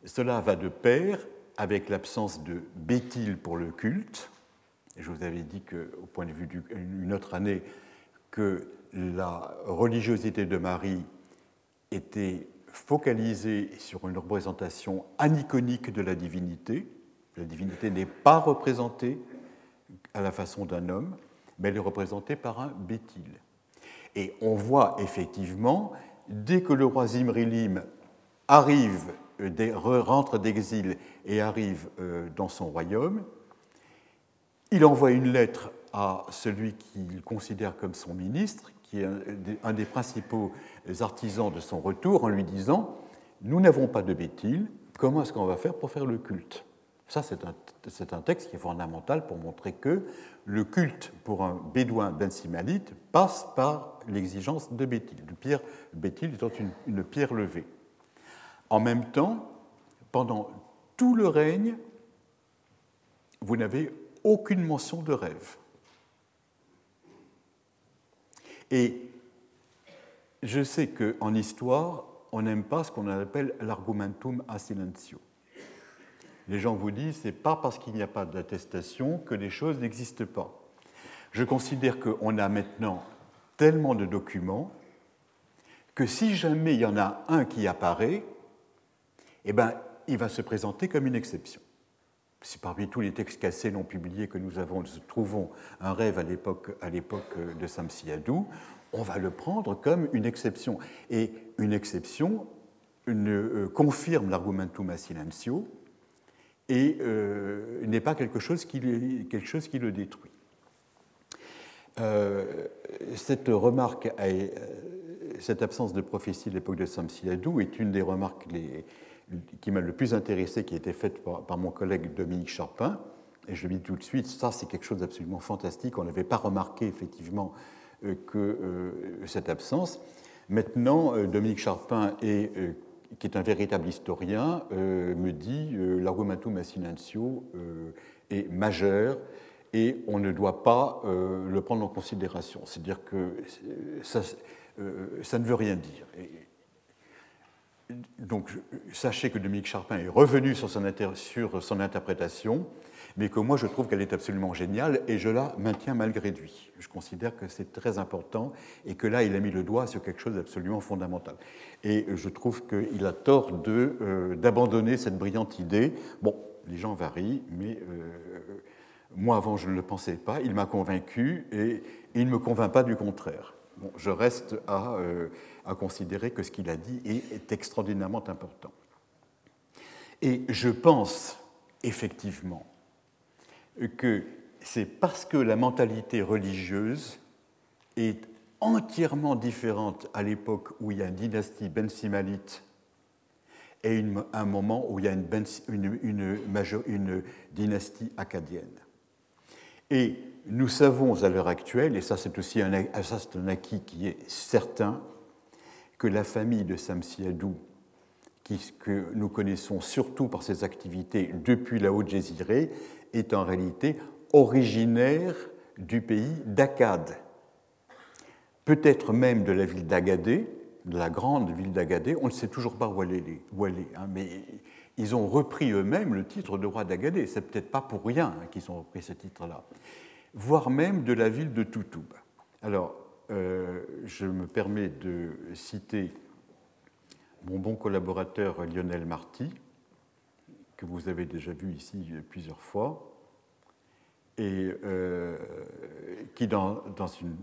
S2: cela va de pair avec l'absence de Béthil pour le culte. Je vous avais dit qu'au point de vue d'une autre année, que la religiosité de Marie était focalisée sur une représentation aniconique de la divinité. La divinité n'est pas représentée à la façon d'un homme, mais elle est représentée par un bétil. Et on voit effectivement, dès que le roi Zimrilim arrive, rentre d'exil et arrive euh, dans son royaume, il envoie une lettre à celui qu'il considère comme son ministre, qui est un des principaux artisans de son retour, en lui disant Nous n'avons pas de bétil, comment est-ce qu'on va faire pour faire le culte? Ça, c'est un, texte qui est fondamental pour montrer que le culte pour un bédouin bensimalite passe par l'exigence de bétil, de pierre bétil étant une pierre levée. En même temps, pendant tout le règne, vous n'avez aucune mention de rêve. Et je sais qu'en histoire, on n'aime pas ce qu'on appelle l'argumentum a silentio. Les gens vous disent c'est pas parce qu'il n'y a pas d'attestation que les choses n'existent pas. Je considère qu'on a maintenant tellement de documents que si jamais il y en a un qui apparaît, eh ben, il va se présenter comme une exception. Si parmi tous les textes cassés non publiés que nous avons, nous trouvons un rêve à l'époque, l'époque de Samsiadou, on va le prendre comme une exception. Et une exception euh, confirme l'argumentum silencio et euh, n'est pas quelque chose, qui, le détruit. Euh, cette remarque, cette absence de prophétie de l'époque de Samsiadou est une des remarques les, qui m'a le plus intéressé, qui a été faite par, mon collègue Dominique Charpin. Et je le dis tout de suite, ça c'est quelque chose d'absolument fantastique. On n'avait pas remarqué effectivement euh, que euh, cette absence. Maintenant, euh, Dominique Charpin, qui est un véritable historien, me dit l'argumentum assinantio est majeur et on ne doit pas le prendre en considération. C'est-à-dire que ça, ne veut rien dire. Donc, sachez que Dominique Charpin est revenu sur son, sur son interprétation mais que moi je trouve qu'elle est absolument géniale et je la maintiens malgré lui. Je considère que c'est très important et que là il a mis le doigt sur quelque chose d'absolument fondamental. Et je trouve qu'il a tort euh, d'abandonner cette brillante idée. Bon, les gens varient, mais euh, moi avant je ne le pensais pas, il m'a convaincu et il ne me convainc pas du contraire. Bon, je reste à, euh, à, considérer que ce qu'il a dit est, extraordinairement important. Et je pense effectivement que c'est parce que la mentalité religieuse est entièrement différente à l'époque où il y a une dynastie bensimalite et un moment où il y a une, une, dynastie acadienne. Et nous savons à l'heure actuelle, et ça c'est aussi un, un, acquis qui est certain, que la famille de Samsiadou, que nous connaissons surtout par ses activités depuis la Haute-Jésirée, est en réalité originaire du pays d'Akkad, peut-être même de la ville d'Agadé, de la grande ville d'Agadé, on ne sait toujours pas où elle est, hein, mais ils ont repris eux-mêmes le titre de roi d'Agadé, c'est peut-être pas pour rien hein, qu'ils ont repris ce titre-là, voire même de la ville de Toutoub. Alors, euh, je me permets de citer mon bon collaborateur Lionel Marty, que vous avez déjà vu ici plusieurs fois, et euh, qui, dans, une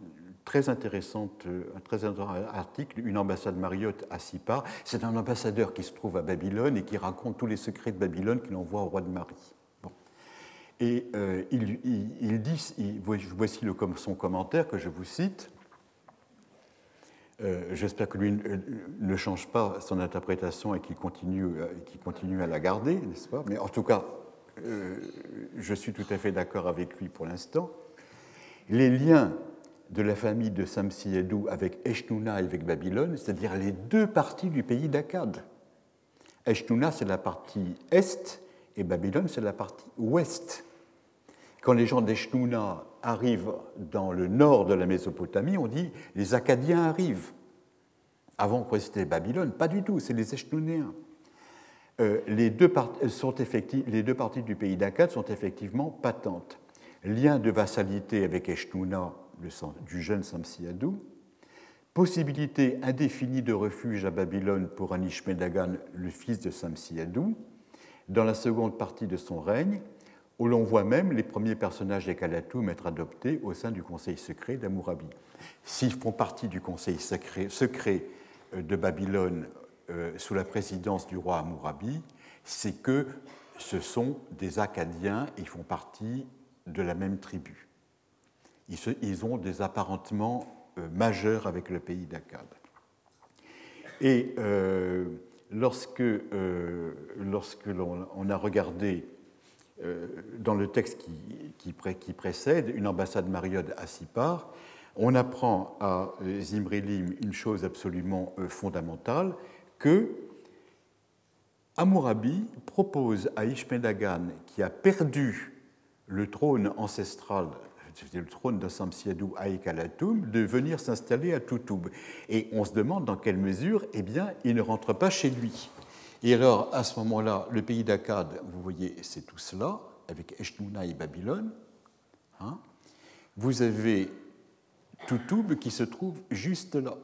S2: très intéressante, un très intéressant article, Une ambassade Mariotte à Sipar, c'est un ambassadeur qui se trouve à Babylone et qui raconte tous les secrets de Babylone qu'il envoie au roi de Marie. Et euh, il, dit, voici son commentaire que je vous cite, euh, j'espère que lui ne change pas son interprétation et qu'il continue, euh, continue, à la garder, n'est-ce pas? Mais en tout cas, euh, je suis tout à fait d'accord avec lui pour l'instant. Les liens de la famille de Samsiedou avec Eshnouna et avec Babylone, c'est-à-dire les deux parties du pays d'Akkad. Eshtuna, c'est la partie est, et Babylone, c'est la partie ouest. Quand les gens d'Eshtuna arrivent dans le nord de la Mésopotamie, on dit les Akkadiens arrivent. Avant que c'était Babylone, pas du tout, c'est les Eshtunéens. Euh, les, deux sont les, deux parties du pays d'Akkad sont effectivement patentes. Lien de vassalité avec Eshtuna, du jeune Samsiadou, possibilité indéfinie de refuge à Babylone pour Anishmedagan, le fils de Samsiadou, dans la seconde partie de son règne, où l'on voit même les premiers personnages des Kalatoum être adoptés au sein du conseil secret d'Amourabi. S'ils font partie du conseil secret, euh, de Babylone euh, sous la présidence du roi Amourabi, c'est que ce sont des Akkadiens, ils font partie de la même tribu. Ils, ont des apparentements euh, majeur avec le pays d'Akkad. Et lorsque, lorsque l'on a regardé dans le texte qui, précède une ambassade mariode à Sipar, on apprend à Zimrilim une chose absolument fondamentale, que Amourabi propose à Ishmedagan, qui a perdu le trône ancestral le trône de Samsiadou à Ekalatum, de venir s'installer à Toutoub. Et on se demande dans quelle mesure, eh bien, il ne rentre pas chez lui. Et alors, à ce moment-là, le pays d'Akkad, vous voyez, c'est tout cela, avec Eshnouna et Babylone. Hein. vous avez Toutoub qui se trouve juste là.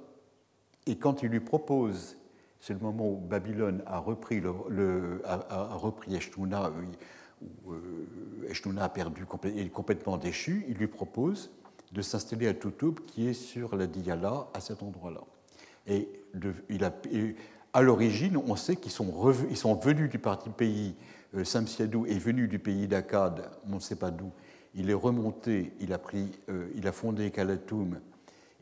S2: Et quand il lui propose, c'est le moment où Babylone a repris, le, a, repris où euh, a perdu, est complètement déchu, il lui propose de s'installer à Toutoub, qui est sur la Diyala, à cet endroit-là. Et, il a, à l'origine, on sait qu'ils sont, ils sont venus du parti pays, euh, Samsiadou est venu du pays d'Akkad, on ne sait pas d'où. Il est remonté, il a, pris, euh, il a fondé Kalatoum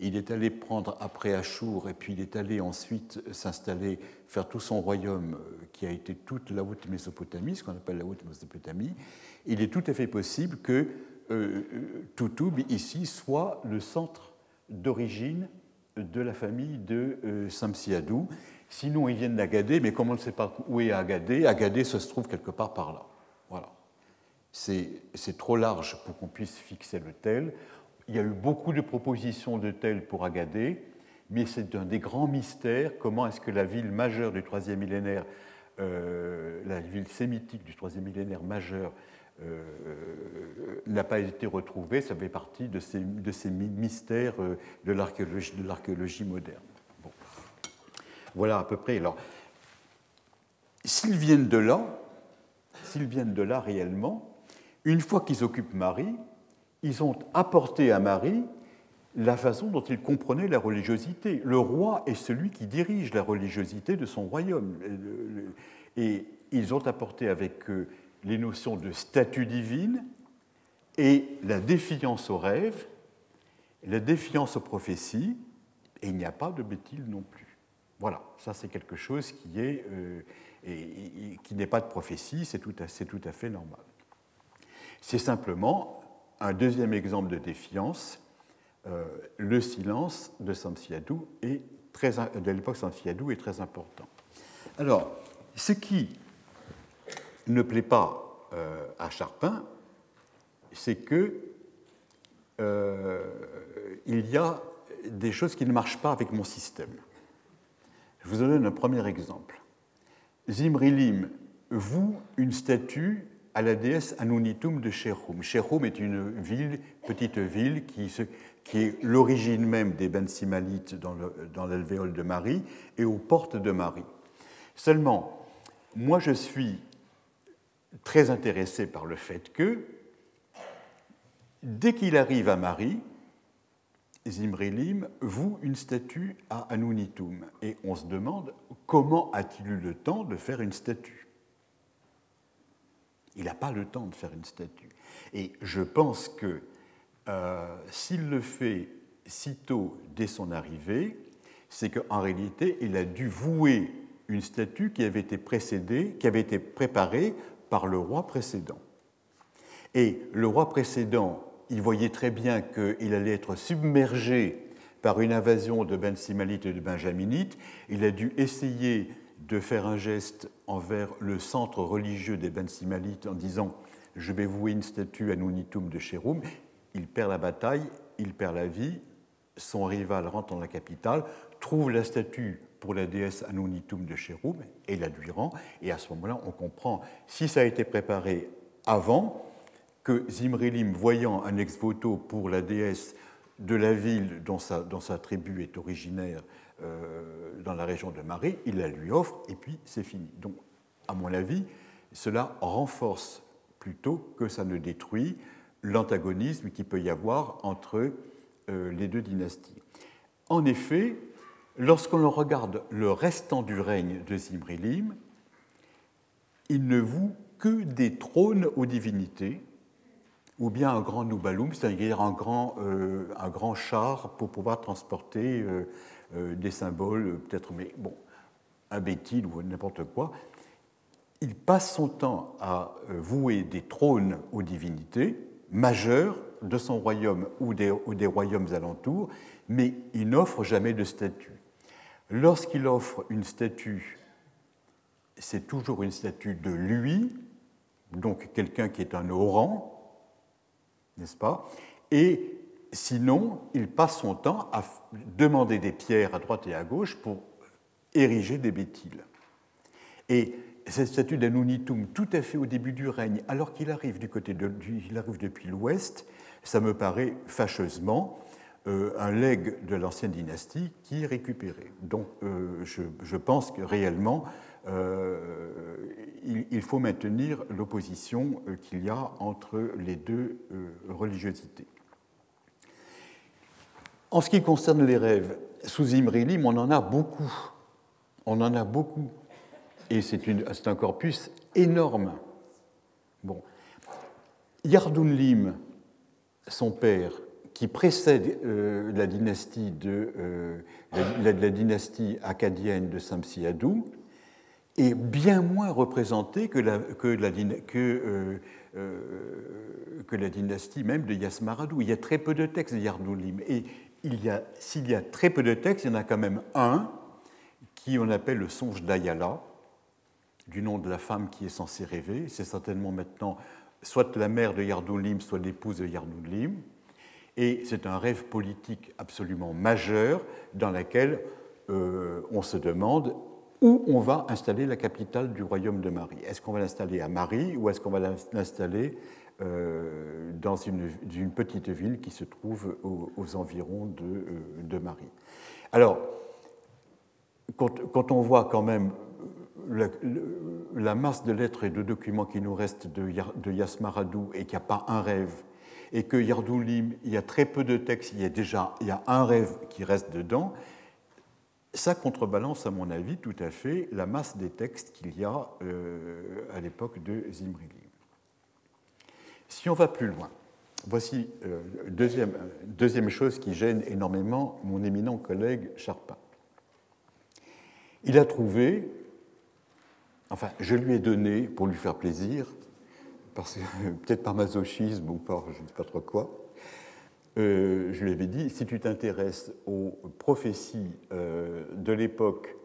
S2: il est allé prendre après Achour et puis il est allé ensuite s'installer, faire tout son royaume euh, qui a été toute la haute Mésopotamie, ce qu'on appelle la haute Mésopotamie. Il est tout à fait possible que euh, Toutoub, ici, soit le centre d'origine de la famille de euh, Samsiadou. Sinon, ils viennent d'Agadé, mais comme on ne sait pas où est Agadé, Agadé se trouve quelque part par là. Voilà. C'est trop large pour qu'on puisse fixer le tel. Il y a eu beaucoup de propositions de telles pour Agadé, mais c'est un des grands mystères. Comment est-ce que la ville majeure du troisième millénaire, euh, la ville sémitique du troisième millénaire majeure, euh, n'a pas été retrouvée? Ça fait partie de ces, de ces mystères euh, de l'archéologie moderne. Voilà à peu près. Alors, s'ils viennent de là, s'ils viennent de là réellement, une fois qu'ils occupent Marie, ils ont apporté à Marie la façon dont il comprenait la religiosité. Le roi est celui qui dirige la religiosité de son royaume. Et ils ont apporté avec eux les notions de statut divine et la défiance aux rêves, la défiance aux prophéties, et il n'y a pas de Béthil non plus. Voilà, ça c'est quelque chose qui est euh, n'est pas de prophétie, c'est tout, à fait normal. C'est simplement un deuxième exemple de défiance, euh, le silence de Samsiadou est très, de l'époque Samsiadou est très important. Alors, ce qui ne plaît pas euh, à Charpin, c'est que il y a des choses qui ne marchent pas avec mon système. Je vous donne un premier exemple. Zimrilim voue une statue à la déesse Anunitum de Sherum. Sherum est une ville, petite ville qui, qui est l'origine même des Bensimalites dans l'alvéole de Marie et aux portes de Marie. Seulement, moi je suis très intéressé par le fait que dès qu'il arrive à Marie, Zimrilim voue une statue à Anunitum. Et on se demande comment a-t-il eu le temps de faire une statue il n'a pas le temps de faire une statue. Et je pense que euh, s'il le fait sitôt dès son arrivée, c'est qu'en réalité, il a dû vouer une statue qui avait été précédée, qui avait été préparée par le roi précédent. Et le roi précédent, il voyait très bien qu'il allait être submergé par une invasion de Ben Simalite et de Benjaminites. Il a dû essayer de faire un geste envers le centre religieux des Ben Simalites en disant Je vais vouer une statue à Nunitum de Chéroum. Il perd la bataille, il perd la vie, son rival rentre dans la capitale, trouve la statue pour la déesse Anunitum de Chéroum et la lui rend. Et à ce moment-là, on comprend, si ça a été préparé avant, que Zimrilim, voyant un ex-voto pour la déesse de la ville dont sa, tribu est originaire euh, dans la région de Marie, il la lui offre et puis c'est fini. Donc, à mon avis, cela renforce plutôt que ça ne détruit l'antagonisme qu'il peut y avoir entre euh, les deux dynasties. En effet, lorsqu'on regarde le restant du règne de Zimrilim, il ne voue que des trônes aux divinités, ou bien un grand Nubalum, c'est-à-dire un grand, euh, un grand char pour pouvoir transporter euh, des symboles, peut-être, mais bon, un bétil ou n'importe quoi. Il passe son temps à vouer des trônes aux divinités majeures de son royaume ou des, royaumes alentours, mais il n'offre jamais de statue. Lorsqu'il offre une statue, c'est toujours une statue de lui, donc quelqu'un qui est un haut rang, n'est-ce pas? Et sinon, il passe son temps à demander des pierres à droite et à gauche pour ériger des bétiles. Et cette statue d'Anunitum tout à fait au début du règne, alors qu'il arrive, du côté de, il arrive depuis l'ouest, ça me paraît fâcheusement euh, un legs de l'ancienne dynastie qui est récupéré. Donc euh, je, pense que réellement, euh, il, faut maintenir l'opposition qu'il y a entre les deux religiosités. En ce qui concerne les rêves, sous Imrilim, on en a beaucoup. On en a beaucoup. Et c'est un corpus énorme. Bon. Yardunlim, son père, qui précède euh, la, dynastie de, euh, acadienne de Samsiadou, est bien moins représenté que la, que la, que, euh, que la dynastie même de Yasmaradou. Il y a très peu de textes de Yardoulim. Et s'il y a très peu de textes, il y en a quand même un qui on appelle le songe d'Ayala, du nom de la femme qui est censée rêver. C'est certainement maintenant soit la mère de Yardoulim, soit l'épouse de Yardoulim. Et c'est un rêve politique absolument majeur dans lequel euh, on se demande où on va installer la capitale du royaume de Marie. Est-ce qu'on va l'installer à Marie ou est-ce qu'on va l'installer euh, dans une, petite ville qui se trouve aux, environs de, euh, Marie? Alors, quand, on voit quand même la, masse de lettres et de documents qui nous restent de, de Yasmaradou et qu'il n'y a pas un rêve, et que Yardoulim, il y a très peu de textes, il y a déjà il y a un rêve qui reste dedans, ça contrebalance, à mon avis, tout à fait la masse des textes qu'il y a euh, à l'époque de Zimrilim. Si on va plus loin, voici euh, deuxième, deuxième chose qui gêne énormément mon éminent collègue Charpin. Il a trouvé Enfin, je lui ai donné, pour lui faire plaisir, (laughs) peut-être par masochisme ou par je ne sais pas trop quoi, euh, je lui avais dit, si tu t'intéresses aux prophéties euh, de l'époque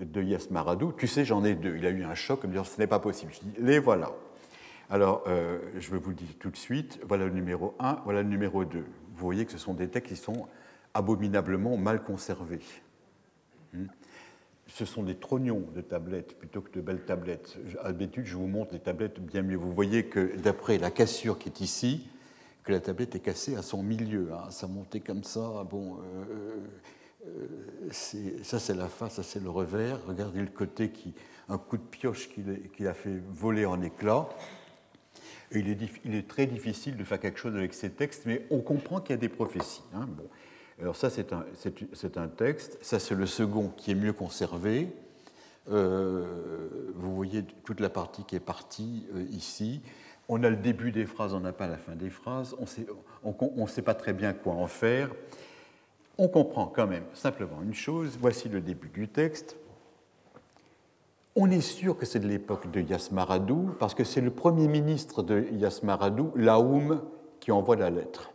S2: de Yasmaradou, tu sais, j'en ai deux. Il a eu un choc, me dire, ce n'est pas possible. Je dis, les voilà. Alors, euh, je vais vous le dire tout de suite, voilà le numéro 1, voilà le numéro 2. Vous voyez que ce sont des textes qui sont abominablement mal conservés. Hmm ce sont des trognons de tablettes plutôt que de belles tablettes. À l'habitude, je vous montre des tablettes bien mieux. Vous voyez que d'après la cassure qui est ici, que la tablette est cassée à son milieu. Hein. Ça montait comme ça. Bon, euh, euh, ça c'est la face, ça c'est le revers. Regardez le côté qui, un coup de pioche qui, a fait voler en éclats. il, est, très difficile de faire quelque chose avec ces textes, mais on comprend qu'il y a des prophéties. Hein. Bon. Alors ça, c'est un, texte. Ça, c'est le second qui est mieux conservé. Euh, vous voyez toute la partie qui est partie ici. On a le début des phrases, on n'a pas la fin des phrases. On ne sait pas très bien quoi en faire. On comprend quand même simplement une chose. Voici le début du texte. On est sûr que c'est de l'époque de Yasmaradou, parce que c'est le premier ministre de Yasmaradou, Laoum, qui envoie la lettre.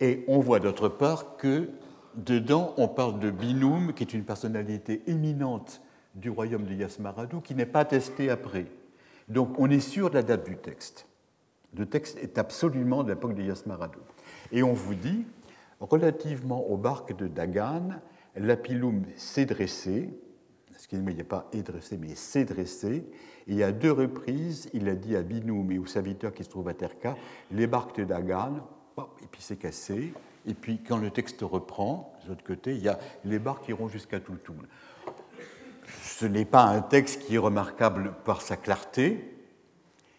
S2: Et on voit d'autre part qu'il dedans, on parle de Binoum, qui est une personnalité éminente du royaume de Yasmaradou, qui n'est pas attesté après. Donc on est sûr de la date du texte. Le texte est absolument de l'époque de Yasmaradou. Et on vous dit, relativement aux barques de Dagan, l'Apilum s'est dressé, excusez-moi, il n'y a pas est dressé, mais s'est dressé, et à deux reprises, il a dit à Binoum et aux serviteurs qui se trouvent à Terka, les barques de Dagan, et puis c'est cassé, et puis quand le texte reprend, de l'autre côté, il y a les barques qui iront jusqu'à Toutoul. Ce n'est pas un texte qui est remarquable par sa clarté,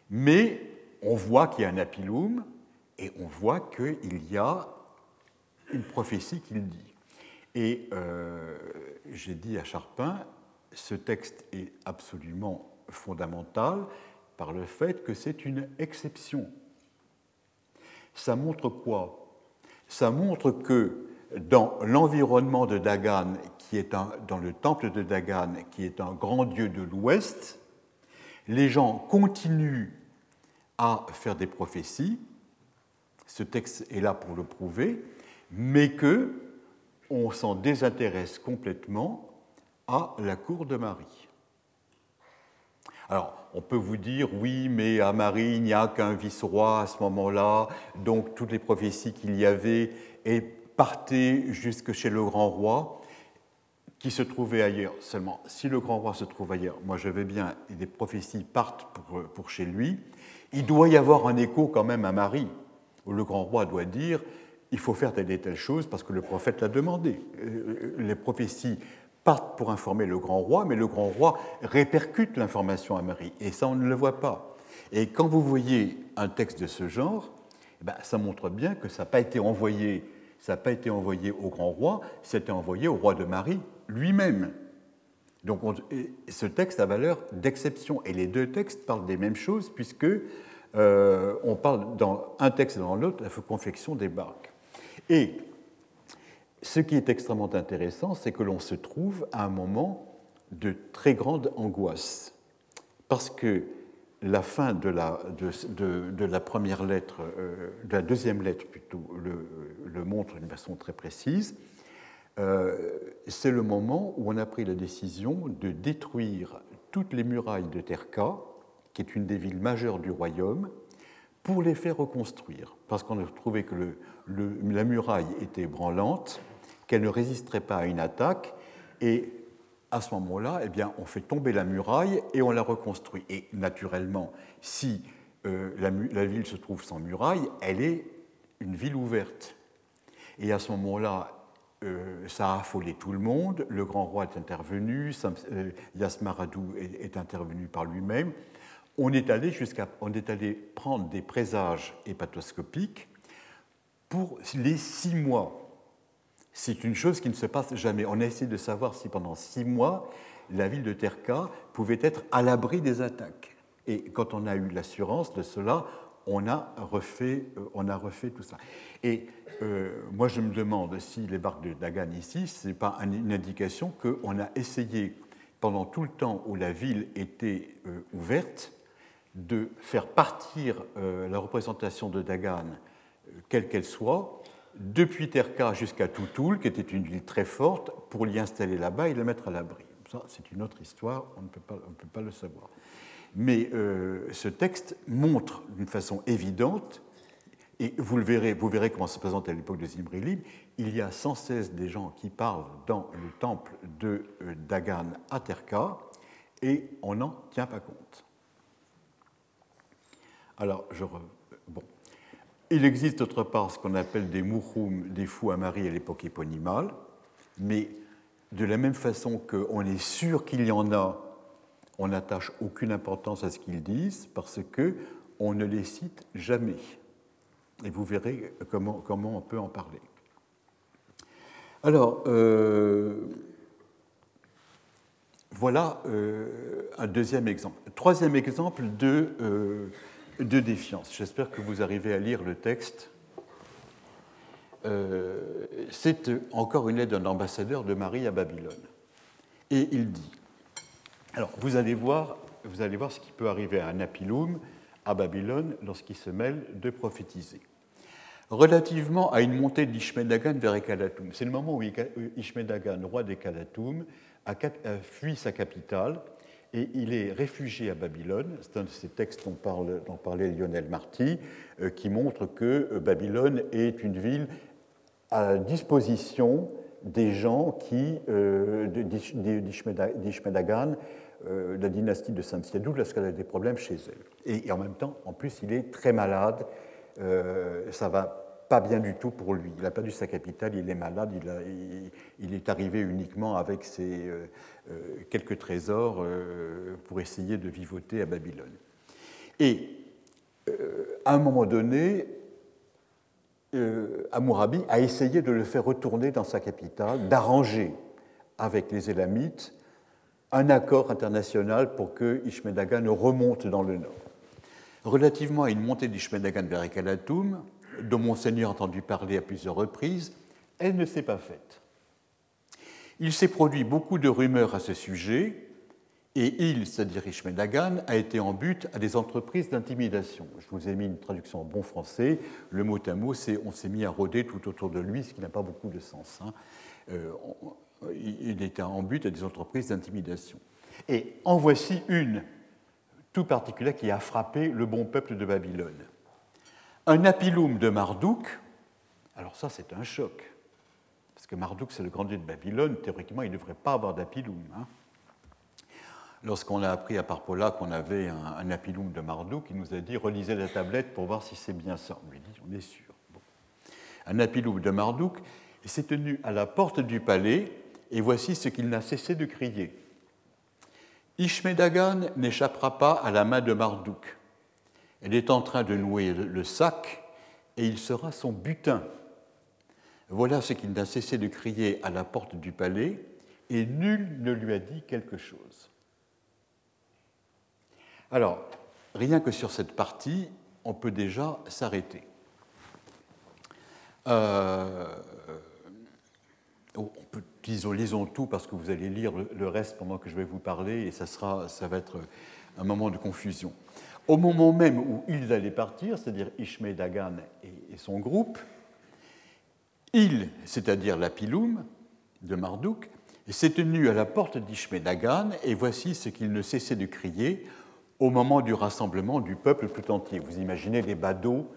S2: mais on voit qu'il y a un apilum et on voit qu'il y a une prophétie qu'il dit. Et euh, j'ai dit à Charpin, ce texte est absolument fondamental par le fait que c'est une exception. Ça montre quoi? Ça montre que dans l'environnement de Dagan, qui est dans le temple de Dagan, qui est un grand dieu de l'Ouest, les gens continuent à faire des prophéties. Ce texte est là pour le prouver, mais que on s'en désintéresse complètement à la cour de Marie. Alors, on peut vous dire, oui, mais à Marie, il n'y a qu'un vice-roi à ce moment-là, donc toutes les prophéties qu'il y avait et partaient jusque chez le grand roi qui se trouvait ailleurs. Seulement, si le grand roi se trouve ailleurs, moi je vais bien, et des prophéties partent pour, pour chez lui, il doit y avoir un écho quand même à Marie, où le grand roi doit dire il faut faire telle et telle chose parce que le prophète l'a demandé. Euh, les prophéties partent pour informer le grand roi, mais le grand roi répercute l'information à Marie, et ça on ne le voit pas. Et quand vous voyez un texte de ce genre, eh ben, ça montre bien que ça n'a pas été envoyé, ça n'a pas été envoyé au grand roi, c'était envoyé au roi de Marie lui-même. Donc ce texte a valeur d'exception, et les deux textes parlent des mêmes choses puisque euh, on parle dans un texte et dans l'autre la confection des barques. Et ce qui est extrêmement intéressant, c'est que l'on se trouve à un moment de très grande angoisse, parce que la fin de la, de, la première lettre, euh, de la deuxième lettre plutôt, le, montre d'une façon très précise. Euh, c'est le moment où on a pris la décision de détruire toutes les murailles de Terka, qui est une des villes majeures du royaume, pour les faire reconstruire, parce qu'on a trouvé que la muraille était branlante, qu'elle ne résisterait pas à une attaque, et à ce moment-là, eh bien, on fait tomber la muraille et on la reconstruit. Et naturellement, si euh, la, ville se trouve sans muraille, elle est une ville ouverte. Et à ce moment-là, euh, ça a affolé tout le monde. Le grand roi est intervenu, euh, Yasmaradou est, intervenu par lui-même. On est allé jusqu'à, on est allé prendre des présages hépatoscopiques pour les six mois c'est une chose qui ne se passe jamais. On a essayé de savoir si pendant six mois, la ville de Terka pouvait être à l'abri des attaques. Et quand on a eu l'assurance de cela, on a refait, euh, on a refait tout ça. Et euh, moi, je me demande si les barques de Dagan ici, ce n'est pas une indication qu'on a essayé, pendant tout le temps où la ville était euh, ouverte, de faire partir la représentation de Dagan, quelle qu'elle soit, depuis Terka jusqu'à Toutoul, qui était une ville très forte, pour l'y installer là-bas et la mettre à l'abri. Ça, c'est une autre histoire, on ne peut pas, on peut pas le savoir. Mais euh, ce texte montre d'une façon évidente, et vous le verrez, vous verrez comment ça se présente à l'époque de Zimri il y a sans cesse des gens qui parlent dans le temple de euh, Dagan à Terka, et on n'en tient pas compte. Alors, je, bon, il existe d'autre part ce qu'on appelle des mouchoum, des fous à Marie à l'époque éponymale, mais de la même façon qu'on est sûr qu'il y en a, on n'attache aucune importance à ce qu'ils disent parce qu'on ne les cite jamais. Et vous verrez comment, on peut en parler. Alors, euh, voilà euh, un deuxième exemple. Troisième exemple de euh, de défiance. J'espère que vous arrivez à lire le texte. C'est encore une lettre d'un ambassadeur de Marie à Babylone. Et il dit, alors vous allez voir, vous allez voir ce qui peut arriver à un à Babylone lorsqu'il se mêle de prophétiser. relativement à une montée d'Ishmedagan vers Ekalatum. C'est le moment où Ishmedagan, roi d'Ekalatum, a fui sa capitale et il est réfugié à Babylone. C'est un de ces textes dont, parle, dont parlait Lionel Marty, euh, qui montre que euh, Babylone est une ville à disposition des gens qui, euh, d'Ishmedagan, euh, la dynastie de Samsiadou, lorsqu'elle a des problèmes chez elle. Et, en même temps, en plus, il est très malade. Euh, ça va pas bien du tout pour lui. Il a perdu sa capitale, il est malade, il, il, est arrivé uniquement avec ses euh, euh, quelques trésors pour essayer de vivoter à Babylone. Et à un moment donné, Amourabi a essayé de le faire retourner dans sa capitale, d'arranger avec les Élamites un accord international pour que Ishmedagan remonte dans le nord. Relativement à une montée d'Ishmedagan vers Ekalatum, dont Monseigneur a entendu parler à plusieurs reprises, elle ne s'est pas faite. Il s'est produit beaucoup de rumeurs à ce sujet, et il, c'est-à-dire Ishmedagan, a été en but à des entreprises d'intimidation. Je vous ai mis une traduction en bon français. Le mot à mot, c'est on s'est mis à rôder tout autour de lui, ce qui n'a pas beaucoup de sens. Hein. Euh, il était en but à des entreprises d'intimidation. Et en voici une tout particulière qui a frappé le bon peuple de Babylone. Un apilum de Marduk, alors ça c'est un choc, parce que Marduk c'est le grand dieu de Babylone, théoriquement il ne devrait pas avoir d'apilum. Hein. Lorsqu'on a appris à Parpola qu'on avait un, un, apilum de Marduk, il nous a dit relisez la tablette pour voir si c'est bien ça. On lui dit on est sûr. Un apilum de Marduk s'est tenu à la porte du palais et voici ce qu'il n'a cessé de crier. Ishmedagan n'échappera pas à la main de Marduk. Elle est en train de nouer le sac et il sera son butin. Voilà ce qu'il n'a cessé de crier à la porte du palais et nul ne lui a dit quelque chose. Alors, rien que sur cette partie, on peut déjà s'arrêter. Euh, on peut, disons, lisons tout parce que vous allez lire le reste pendant que je vais vous parler et ça, sera, ça va être un moment de confusion. Au moment même où ils allaient partir, c'est-à-dire Ishmael Dagan et, son groupe, il, c'est-à-dire l'Apilum de Marduk, s'est tenu à la porte d'Ishmael Dagan et voici ce qu'il ne cessait de crier au moment du rassemblement du peuple tout entier. Vous imaginez les badauds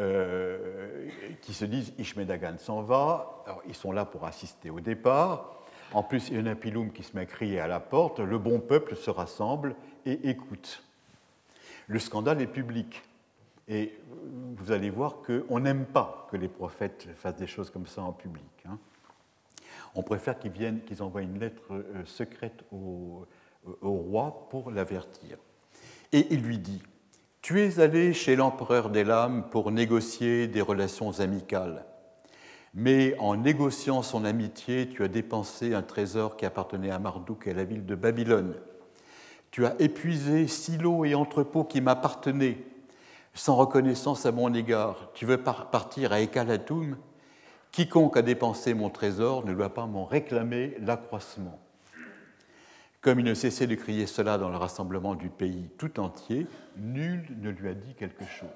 S2: euh, qui se disent Ishmedagan s'en va, Alors, ils sont là pour assister au départ. En plus, il y a un apiloum qui se met à crier à la porte, le bon peuple se rassemble et écoute. Le scandale est public. Et vous allez voir qu'on n'aime pas que les prophètes fassent des choses comme ça en public. Hein. On préfère qu'ils viennent, qu'ils envoient une lettre euh, secrète au roi pour l'avertir. Et il lui dit tu es allé chez l'empereur des lames pour négocier des relations amicales. Mais en négociant son amitié, tu as dépensé un trésor qui appartenait à Marduk et à la ville de Babylone. Tu as épuisé silos et entrepôts qui m'appartenaient, sans reconnaissance à mon égard. Tu veux partir à Ekalatum? Quiconque a dépensé mon trésor ne doit pas m'en réclamer l'accroissement. Comme il ne cessait de crier cela dans le rassemblement du pays tout entier, nul ne lui a dit quelque chose.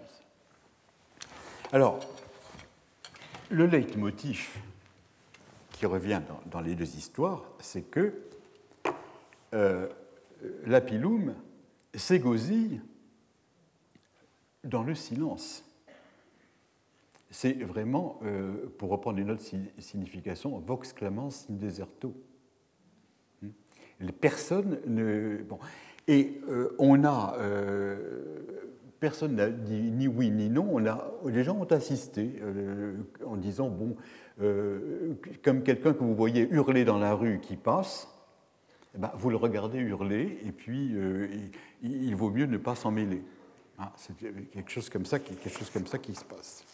S2: Alors, le leitmotiv qui revient dans, les deux histoires, c'est que euh, l'apilum s'égosille dans le silence. C'est vraiment, euh, pour reprendre une autre signification, vox clamans in deserto. Les personnes ne. Et euh, on a. Euh, personne n'a dit ni oui ni non. Les gens ont assisté euh, en disant bon, comme quelqu'un que vous voyez hurler dans la rue qui passe, eh ben, vous le regardez hurler et puis il, vaut mieux ne pas s'en mêler. Ah, c'est quelque chose, comme ça, quelque chose comme ça qui se passe.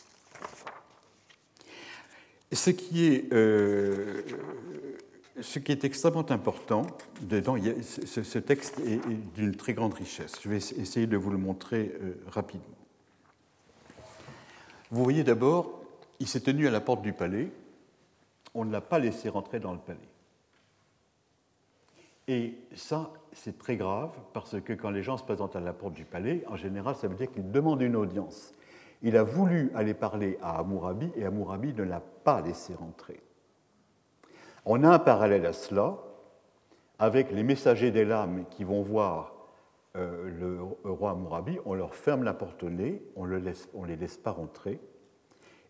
S2: Ce qui est ce qui est extrêmement important dedans, ce, texte est, d'une très grande richesse. Je vais essayer de vous le montrer euh, rapidement. Vous voyez d'abord, il s'est tenu à la porte du palais, on ne l'a pas laissé rentrer dans le palais. Et ça, c'est très grave, parce que quand les gens se présentent à la porte du palais, en général, ça veut dire qu'ils demandent une audience. Il a voulu aller parler à Amourabi et Amourabi ne l'a pas laissé rentrer. On a un parallèle à cela avec les messagers des lames qui vont voir euh, le roi Amourabi, on leur ferme la porte au nez, on ne les laisse pas rentrer.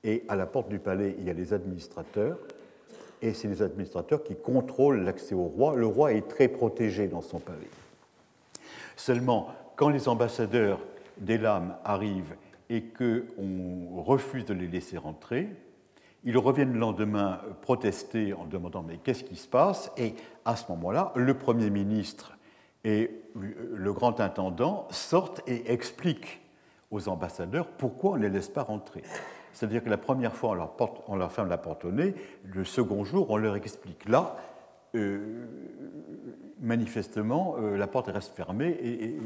S2: Et à la porte du palais, il y a les administrateurs, et c'est les administrateurs qui contrôlent l'accès au roi. Le roi est très protégé dans son palais. Seulement, quand les ambassadeurs des lames arrivent et qu'on refuse de les laisser rentrer, ils reviennent le lendemain protester en demandant mais qu'est-ce qui se passe? Et à ce moment-là, le Premier ministre et le grand intendant sortent et expliquent aux ambassadeurs pourquoi on ne les laisse pas rentrer. C'est-à-dire que la première fois, on leur, ferme la porte au nez, le second jour, on leur explique. Là, euh, manifestement, euh, la porte reste fermée et,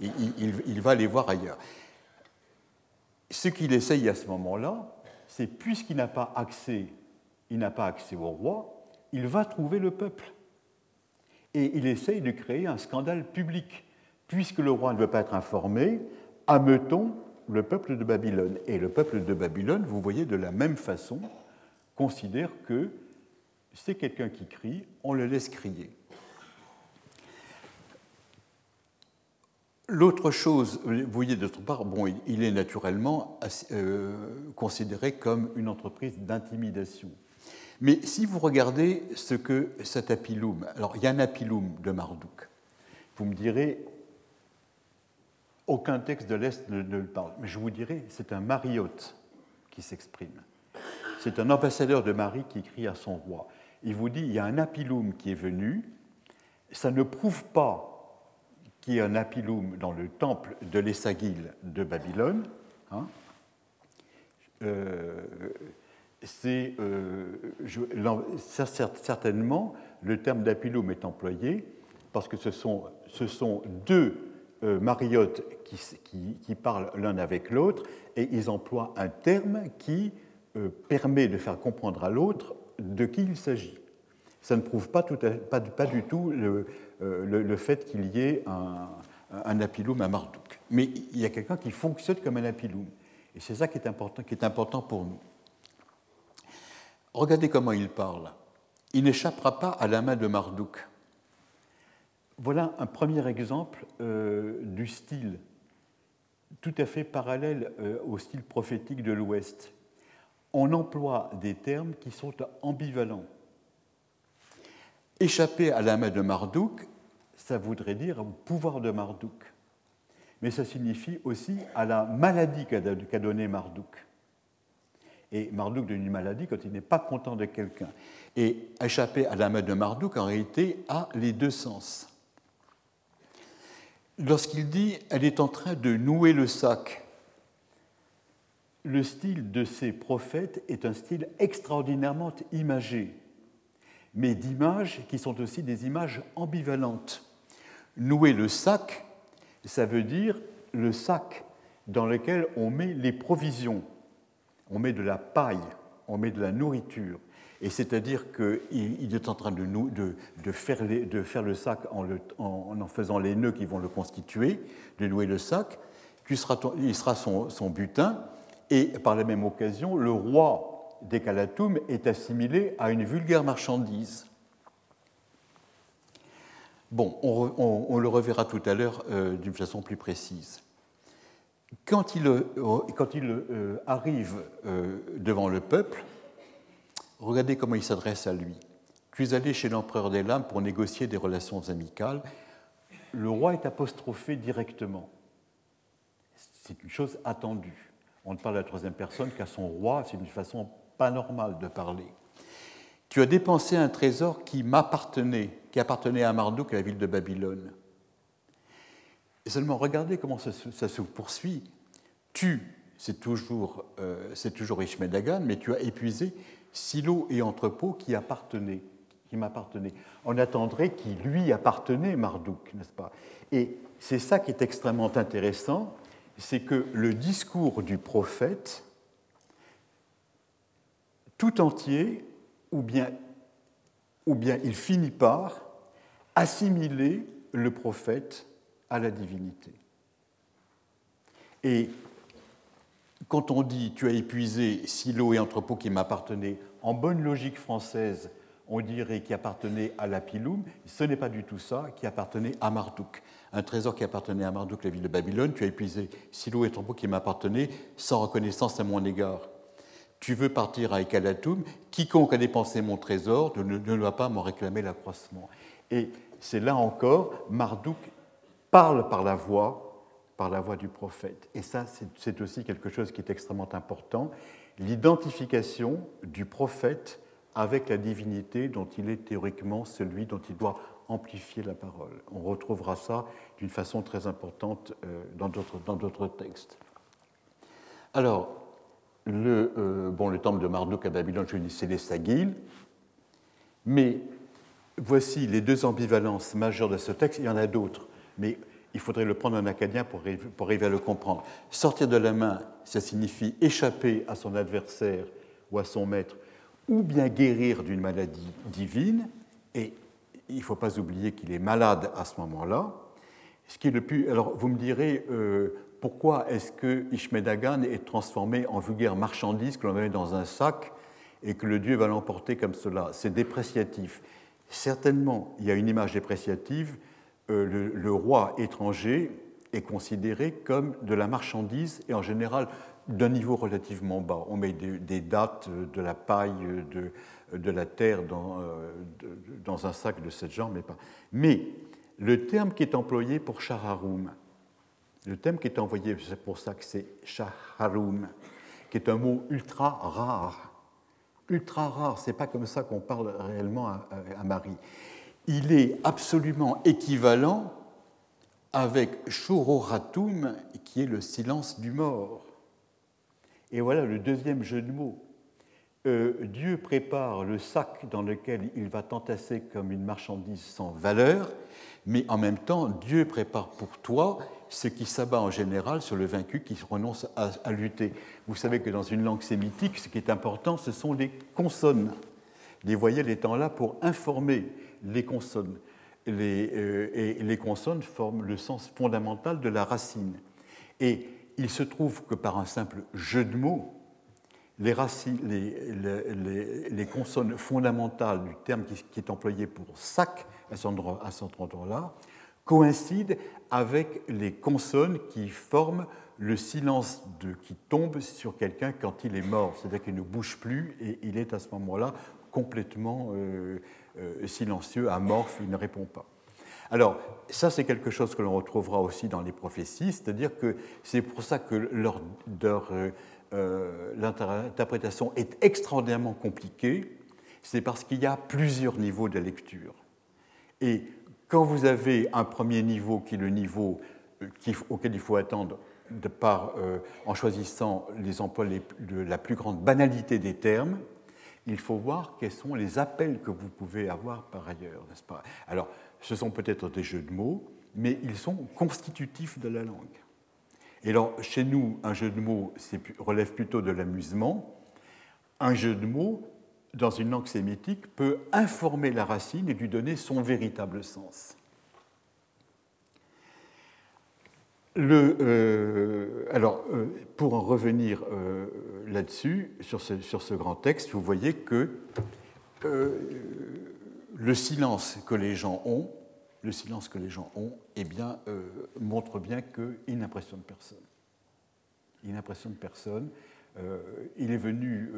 S2: il, va les voir ailleurs. Ce qu'il essaye à ce moment-là, c'est puisqu'il n'a pas accès, il n'a au roi, il va trouver le peuple. Et il essaye de créer un scandale public. Puisque le roi ne veut pas être informé, ameutons le peuple de Babylone. Et le peuple de Babylone, vous voyez, de la même façon, considère que c'est quelqu'un qui crie, on le laisse crier. L'autre chose, vous voyez d'autre part, bon, il est naturellement euh, considéré comme une entreprise d'intimidation. Mais si vous regardez ce que cet apiloum, alors il y a un apiloum de Marduk, vous me direz, aucun texte de l'Est ne, le parle, mais je vous dirai, c'est un mariote qui s'exprime. C'est un ambassadeur de Marie qui crie à son roi. Il vous dit, il y a un apiloum qui est venu, ça ne prouve pas qui est un apilum dans le temple de l'Essagil de Babylone. Hein. Euh, c'est euh, certainement le terme d'apilum est employé parce que ce sont, deux euh, mariottes qui, parlent l'un avec l'autre et ils emploient un terme qui permet de faire comprendre à l'autre de qui il s'agit. Ça ne prouve pas, du tout le, euh, le, fait qu'il y ait un, un à Marduk. Mais il y a quelqu'un qui fonctionne comme un apiloum. Et c'est ça qui est, important, qui est important pour nous. Regardez comment il parle. Il n'échappera pas à la main de Marduk. Voilà un premier exemple euh, du style tout à fait parallèle euh, au style prophétique de l'Ouest. On emploie des termes qui sont ambivalents. Échapper à la main de Marduk, ça voudrait dire au pouvoir de Marduk. Mais ça signifie aussi à la maladie qu'a donnée Marduk. Et Marduk donne une maladie quand il n'est pas content de quelqu'un. Et échapper à la main de Marduk, en réalité, a les deux sens. Lorsqu'il dit Elle est en train de nouer le sac, le style de ces prophètes est un style extraordinairement imagé mais d'images qui sont aussi des images ambivalentes. Nouer le sac, ça veut dire le sac dans lequel on met les provisions. On met de la paille, on met de la nourriture. Et c'est-à-dire qu'il est en train de, faire le sac en, en, faisant les nœuds qui vont le constituer, de nouer le sac, qui sera, il sera son butin, et par la même occasion, le roi Décalatum est assimilé à une vulgaire marchandise. Bon, on, le reverra tout à l'heure euh, d'une façon plus précise. Quand il, euh, euh, arrive devant le peuple, regardez comment il s'adresse à lui. Tu es allé chez l'empereur des lames pour négocier des relations amicales. Le roi est apostrophé directement. C'est une chose attendue. On ne parle à la troisième personne qu'à son roi, c'est une façon pas normal de parler. Tu as dépensé un trésor qui m'appartenait, qui appartenait à Marduk, à la ville de Babylone. Et seulement regardez comment ça, se poursuit. Tu, c'est toujours, euh, c'est toujours Ishmedagan, mais tu as épuisé silo et entrepôt qui appartenaient, qui m'appartenaient. On attendrait qu'il lui appartenait, Marduk, n'est-ce pas? Et c'est ça qui est extrêmement intéressant, c'est que le discours du prophète tout entier, ou bien, ou bien il finit par assimiler le prophète à la divinité. Et quand on dit tu as épuisé silo et entrepôt qui m'appartenaient, en bonne logique française, on dirait qui appartenait à Lapilum. Ce n'est pas du tout ça, qui appartenait à Marduk. Un trésor qui appartenait à Marduk, la ville de Babylone. Tu as épuisé silo et entrepôt qui m'appartenaient sans reconnaissance à mon égard. Tu veux partir à Ekalatum, quiconque a dépensé mon trésor ne, ne doit pas m'en réclamer l'accroissement. Et c'est là encore, Marduk parle par la voix par la voix du prophète. Et ça, c'est aussi quelque chose qui est extrêmement important, l'identification du prophète avec la divinité dont il est théoriquement celui dont il doit amplifier la parole. On retrouvera ça d'une façon très importante euh, dans d'autres textes. Alors, le, euh, bon, le temple de Marduk à Babylone, je c'est les Sagil, mais voici les deux ambivalences majeures de ce texte, il y en a d'autres, mais il faudrait le prendre en acadien pour, arriver à le comprendre. Sortir de la main, ça signifie échapper à son adversaire ou à son maître, ou bien guérir d'une maladie divine, et il ne faut pas oublier qu'il est malade à ce moment-là. Ce qui le plus... Alors vous me direz, euh, pourquoi est-ce que Ishmedagan est transformé en vulgaire marchandise que l'on met dans un sac et que le dieu va l'emporter comme cela? C'est dépréciatif. Certainement, il y a une image dépréciative euh, le, roi étranger est considéré comme de la marchandise et en général d'un niveau relativement bas. On met des, dates, de la paille, de, la terre dans, euh, un sac de ce genre, mais pas. Mais le terme qui est employé pour Shaharum, le terme qui est envoyé, c'est pour ça que c'est Shaharum, qui est un mot ultra rare. Ultra rare, c'est pas comme ça qu'on parle réellement à Marie il est absolument équivalent avec Shororatum, qui est le silence du mort. Et voilà le deuxième jeu de mots. Euh, Dieu prépare le sac dans lequel il va t'entasser comme une marchandise sans valeur, mais en même temps, Dieu prépare pour toi ce qui s'abat en général sur le vaincu qui renonce à, lutter. Vous savez que dans une langue sémitique, ce qui est important, ce sont les consonnes. Les voyelles étant là pour informer les consonnes. Euh, et les consonnes forment le sens fondamental de la racine. Et il se trouve que par un simple jeu de mots, les, racines, les, consonnes fondamentales du terme qui, est employé pour sac à cet endroit-là coïncident avec les consonnes qui forment le silence de, qui tombe sur quelqu'un quand il est mort, c'est-à-dire qu'il ne bouge plus et il est à ce moment-là complètement euh, euh, silencieux, amorphe, il ne répond pas. Alors, ça, c'est quelque chose que l'on retrouvera aussi dans les prophéties, c'est-à-dire que c'est pour ça que leur, euh, l'interprétation est extraordinairement compliquée, c'est parce qu'il y a plusieurs niveaux de lecture. Et quand vous avez un premier niveau qui est le niveau auquel il faut attendre de par, en choisissant les emplois de la plus grande banalité des termes, il faut voir quels sont les appels que vous pouvez avoir par ailleurs, pas? Alors, ce sont peut-être des jeux de mots, mais ils sont constitutifs de la langue. Et alors, chez nous, un jeu de mots relève plutôt de l'amusement. Un jeu de mots, dans une langue sémitique, peut informer la racine et lui donner son véritable sens. Euh, alors, euh, pour en revenir euh, là-dessus, sur ce, sur ce, grand texte, vous voyez que le silence que les gens ont, le silence que les gens ont, eh bien, montre bien qu'il n'impressionne personne. Il n'impressionne personne. Il est venu,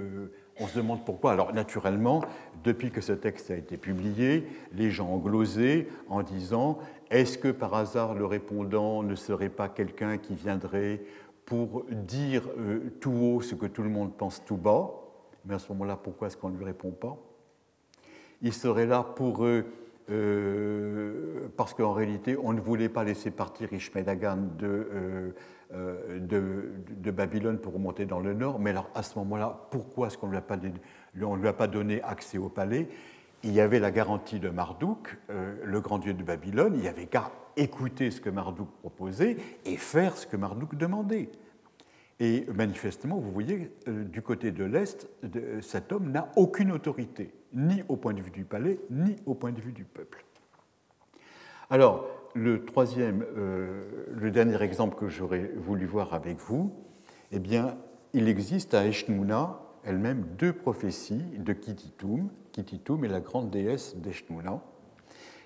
S2: on se demande pourquoi. Alors, naturellement, depuis que ce texte a été publié, les gens ont glosé en disant est-ce que par hasard le répondant ne serait pas quelqu'un qui viendrait pour dire euh, tout haut ce que tout le monde pense tout bas? Mais à ce moment-là, pourquoi est-ce qu'on ne lui répond pas? Il serait là pour eux parce qu'en réalité, on ne voulait pas laisser partir Ishmedagan de, euh, de, de, Babylone pour remonter dans le nord. Mais alors, à ce moment-là, pourquoi est-ce qu'on ne lui a pas donné accès au palais? Il y avait la garantie de Marduk, euh, le grand dieu de Babylone, il n'y avait qu'à écouter ce que Marduk proposait et faire ce que Marduk demandait. Et manifestement, vous voyez, euh, du côté de l'Est, cet homme n'a aucune autorité, ni au point de vue du palais, ni au point de vue du peuple. Alors, le troisième, euh, le dernier exemple que j'aurais voulu voir avec vous, eh bien, il existe à Eshnouna elle-même deux prophéties de Kititum. Kititum est la grande déesse d'Eshnouna.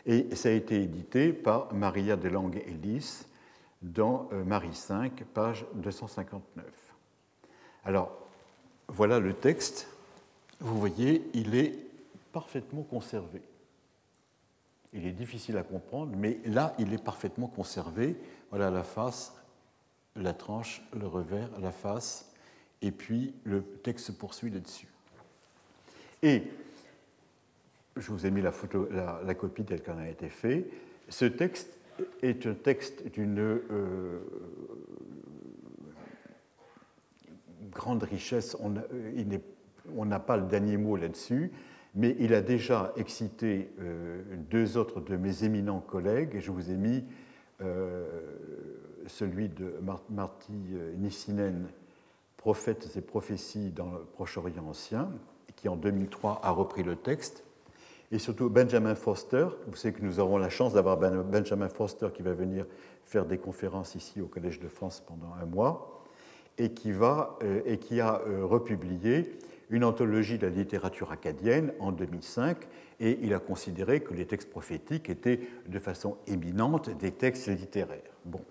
S2: Et ça a été édité par Maria de Lange Ellis dans euh, Marie 5, page 259. Alors, voilà le texte. Vous voyez, il est parfaitement conservé. Il est difficile à comprendre, mais là, il est parfaitement conservé. Voilà la face, la tranche, le revers, la face, et puis le texte se poursuit là-dessus. Et je vous ai mis la, photo, la, copie telle qu'elle a été faite. Ce texte est un texte d'une euh, grande richesse. On n'a pas le dernier mot là-dessus, mais il a déjà excité euh, deux autres de mes éminents collègues, et je vous ai mis euh, celui de Marty Nissinen, Prophètes et prophéties dans le Proche-Orient ancien, qui en 2003 a repris le texte, et surtout Benjamin Foster. Vous savez que nous aurons la chance d'avoir ben-, Benjamin Foster qui va venir faire des conférences ici au Collège de France pendant un mois, et qui, va, euh, et qui a republié une anthologie de la littérature acadienne en 2005, et il a considéré que les textes prophétiques étaient de façon éminente des textes littéraires. Bon.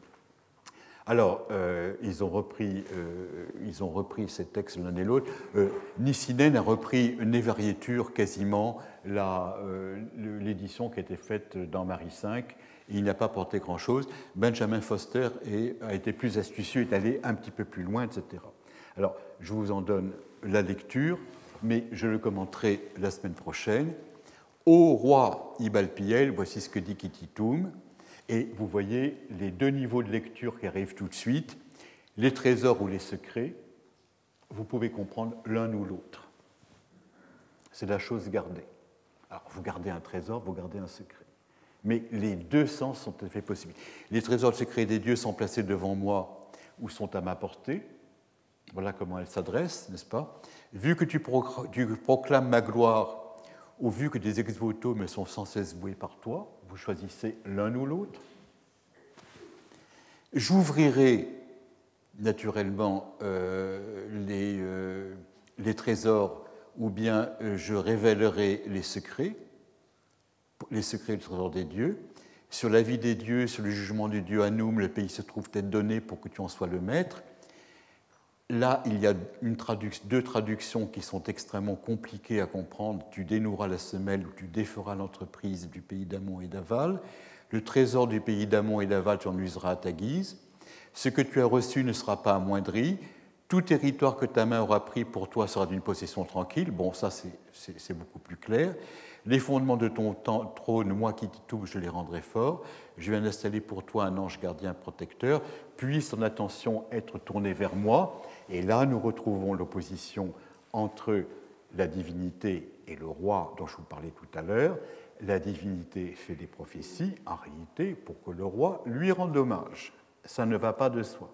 S2: Alors, euh, ils, ont repris, euh, ils ont repris ces textes l'un et l'autre. Euh, a repris Névarietur quasiment l'édition qui a été faite dans Marie V. Il n'a pas porté grand-chose. Benjamin Foster a été plus astucieux, est allé un petit peu plus loin, etc. Alors, je vous en donne la lecture, mais je le commenterai la semaine prochaine. Ô roi Ibalpiel, voici ce que dit Kititum. Et vous voyez les deux niveaux de lecture qui arrivent tout de suite, les trésors ou les secrets. Vous pouvez comprendre l'un ou l'autre. C'est la chose gardée. Alors, vous gardez un trésor, vous gardez un secret. Mais les deux sens sont tout à fait possibles. Les trésors, le secret des dieux sont placés devant moi ou sont à ma portée. Voilà comment elles s'adressent, n'est-ce pas? Vu que tu, proclames ma gloire, ou vu que des ex-voto me sont sans cesse voués par toi, vous choisissez l'un ou l'autre. J'ouvrirai naturellement euh, euh, les, trésors ou bien euh, je révélerai les secrets, les secrets du trésor des dieux. Sur la vie des dieux, sur le jugement du dieu Anoum, le pays se trouve être donné pour que tu en sois le maître? Là, il y a deux traductions qui sont extrêmement compliquées à comprendre. Tu dénoueras la semelle ou tu déferas l'entreprise du pays d'Amon et d'Aval. Le trésor du pays d'Amon et d'Aval, tu en useras à ta guise. Ce que tu as reçu ne sera pas amoindri. Tout territoire que ta main aura pris pour toi sera d'une possession tranquille. Bon, ça, c'est beaucoup plus clair. Les fondements de ton trône, moi qui t'y touche, je les rendrai forts. Je viens d'installer pour toi un ange gardien protecteur. Puisse ton attention être tournée vers moi et là, nous retrouvons l'opposition entre la divinité et le roi dont je vous parlais tout à l'heure. La divinité fait des prophéties, en réalité, pour que le roi lui rende hommage. Ça ne va pas de soi.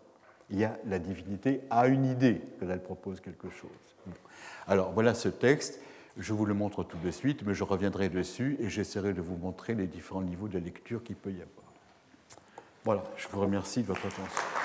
S2: La divinité a une idée que elle propose quelque chose. Alors voilà ce texte. Je vous le montre tout de suite, mais je reviendrai dessus et j'essaierai de vous montrer les différents niveaux de lecture qu'il peut y avoir. Voilà, je vous remercie de votre attention.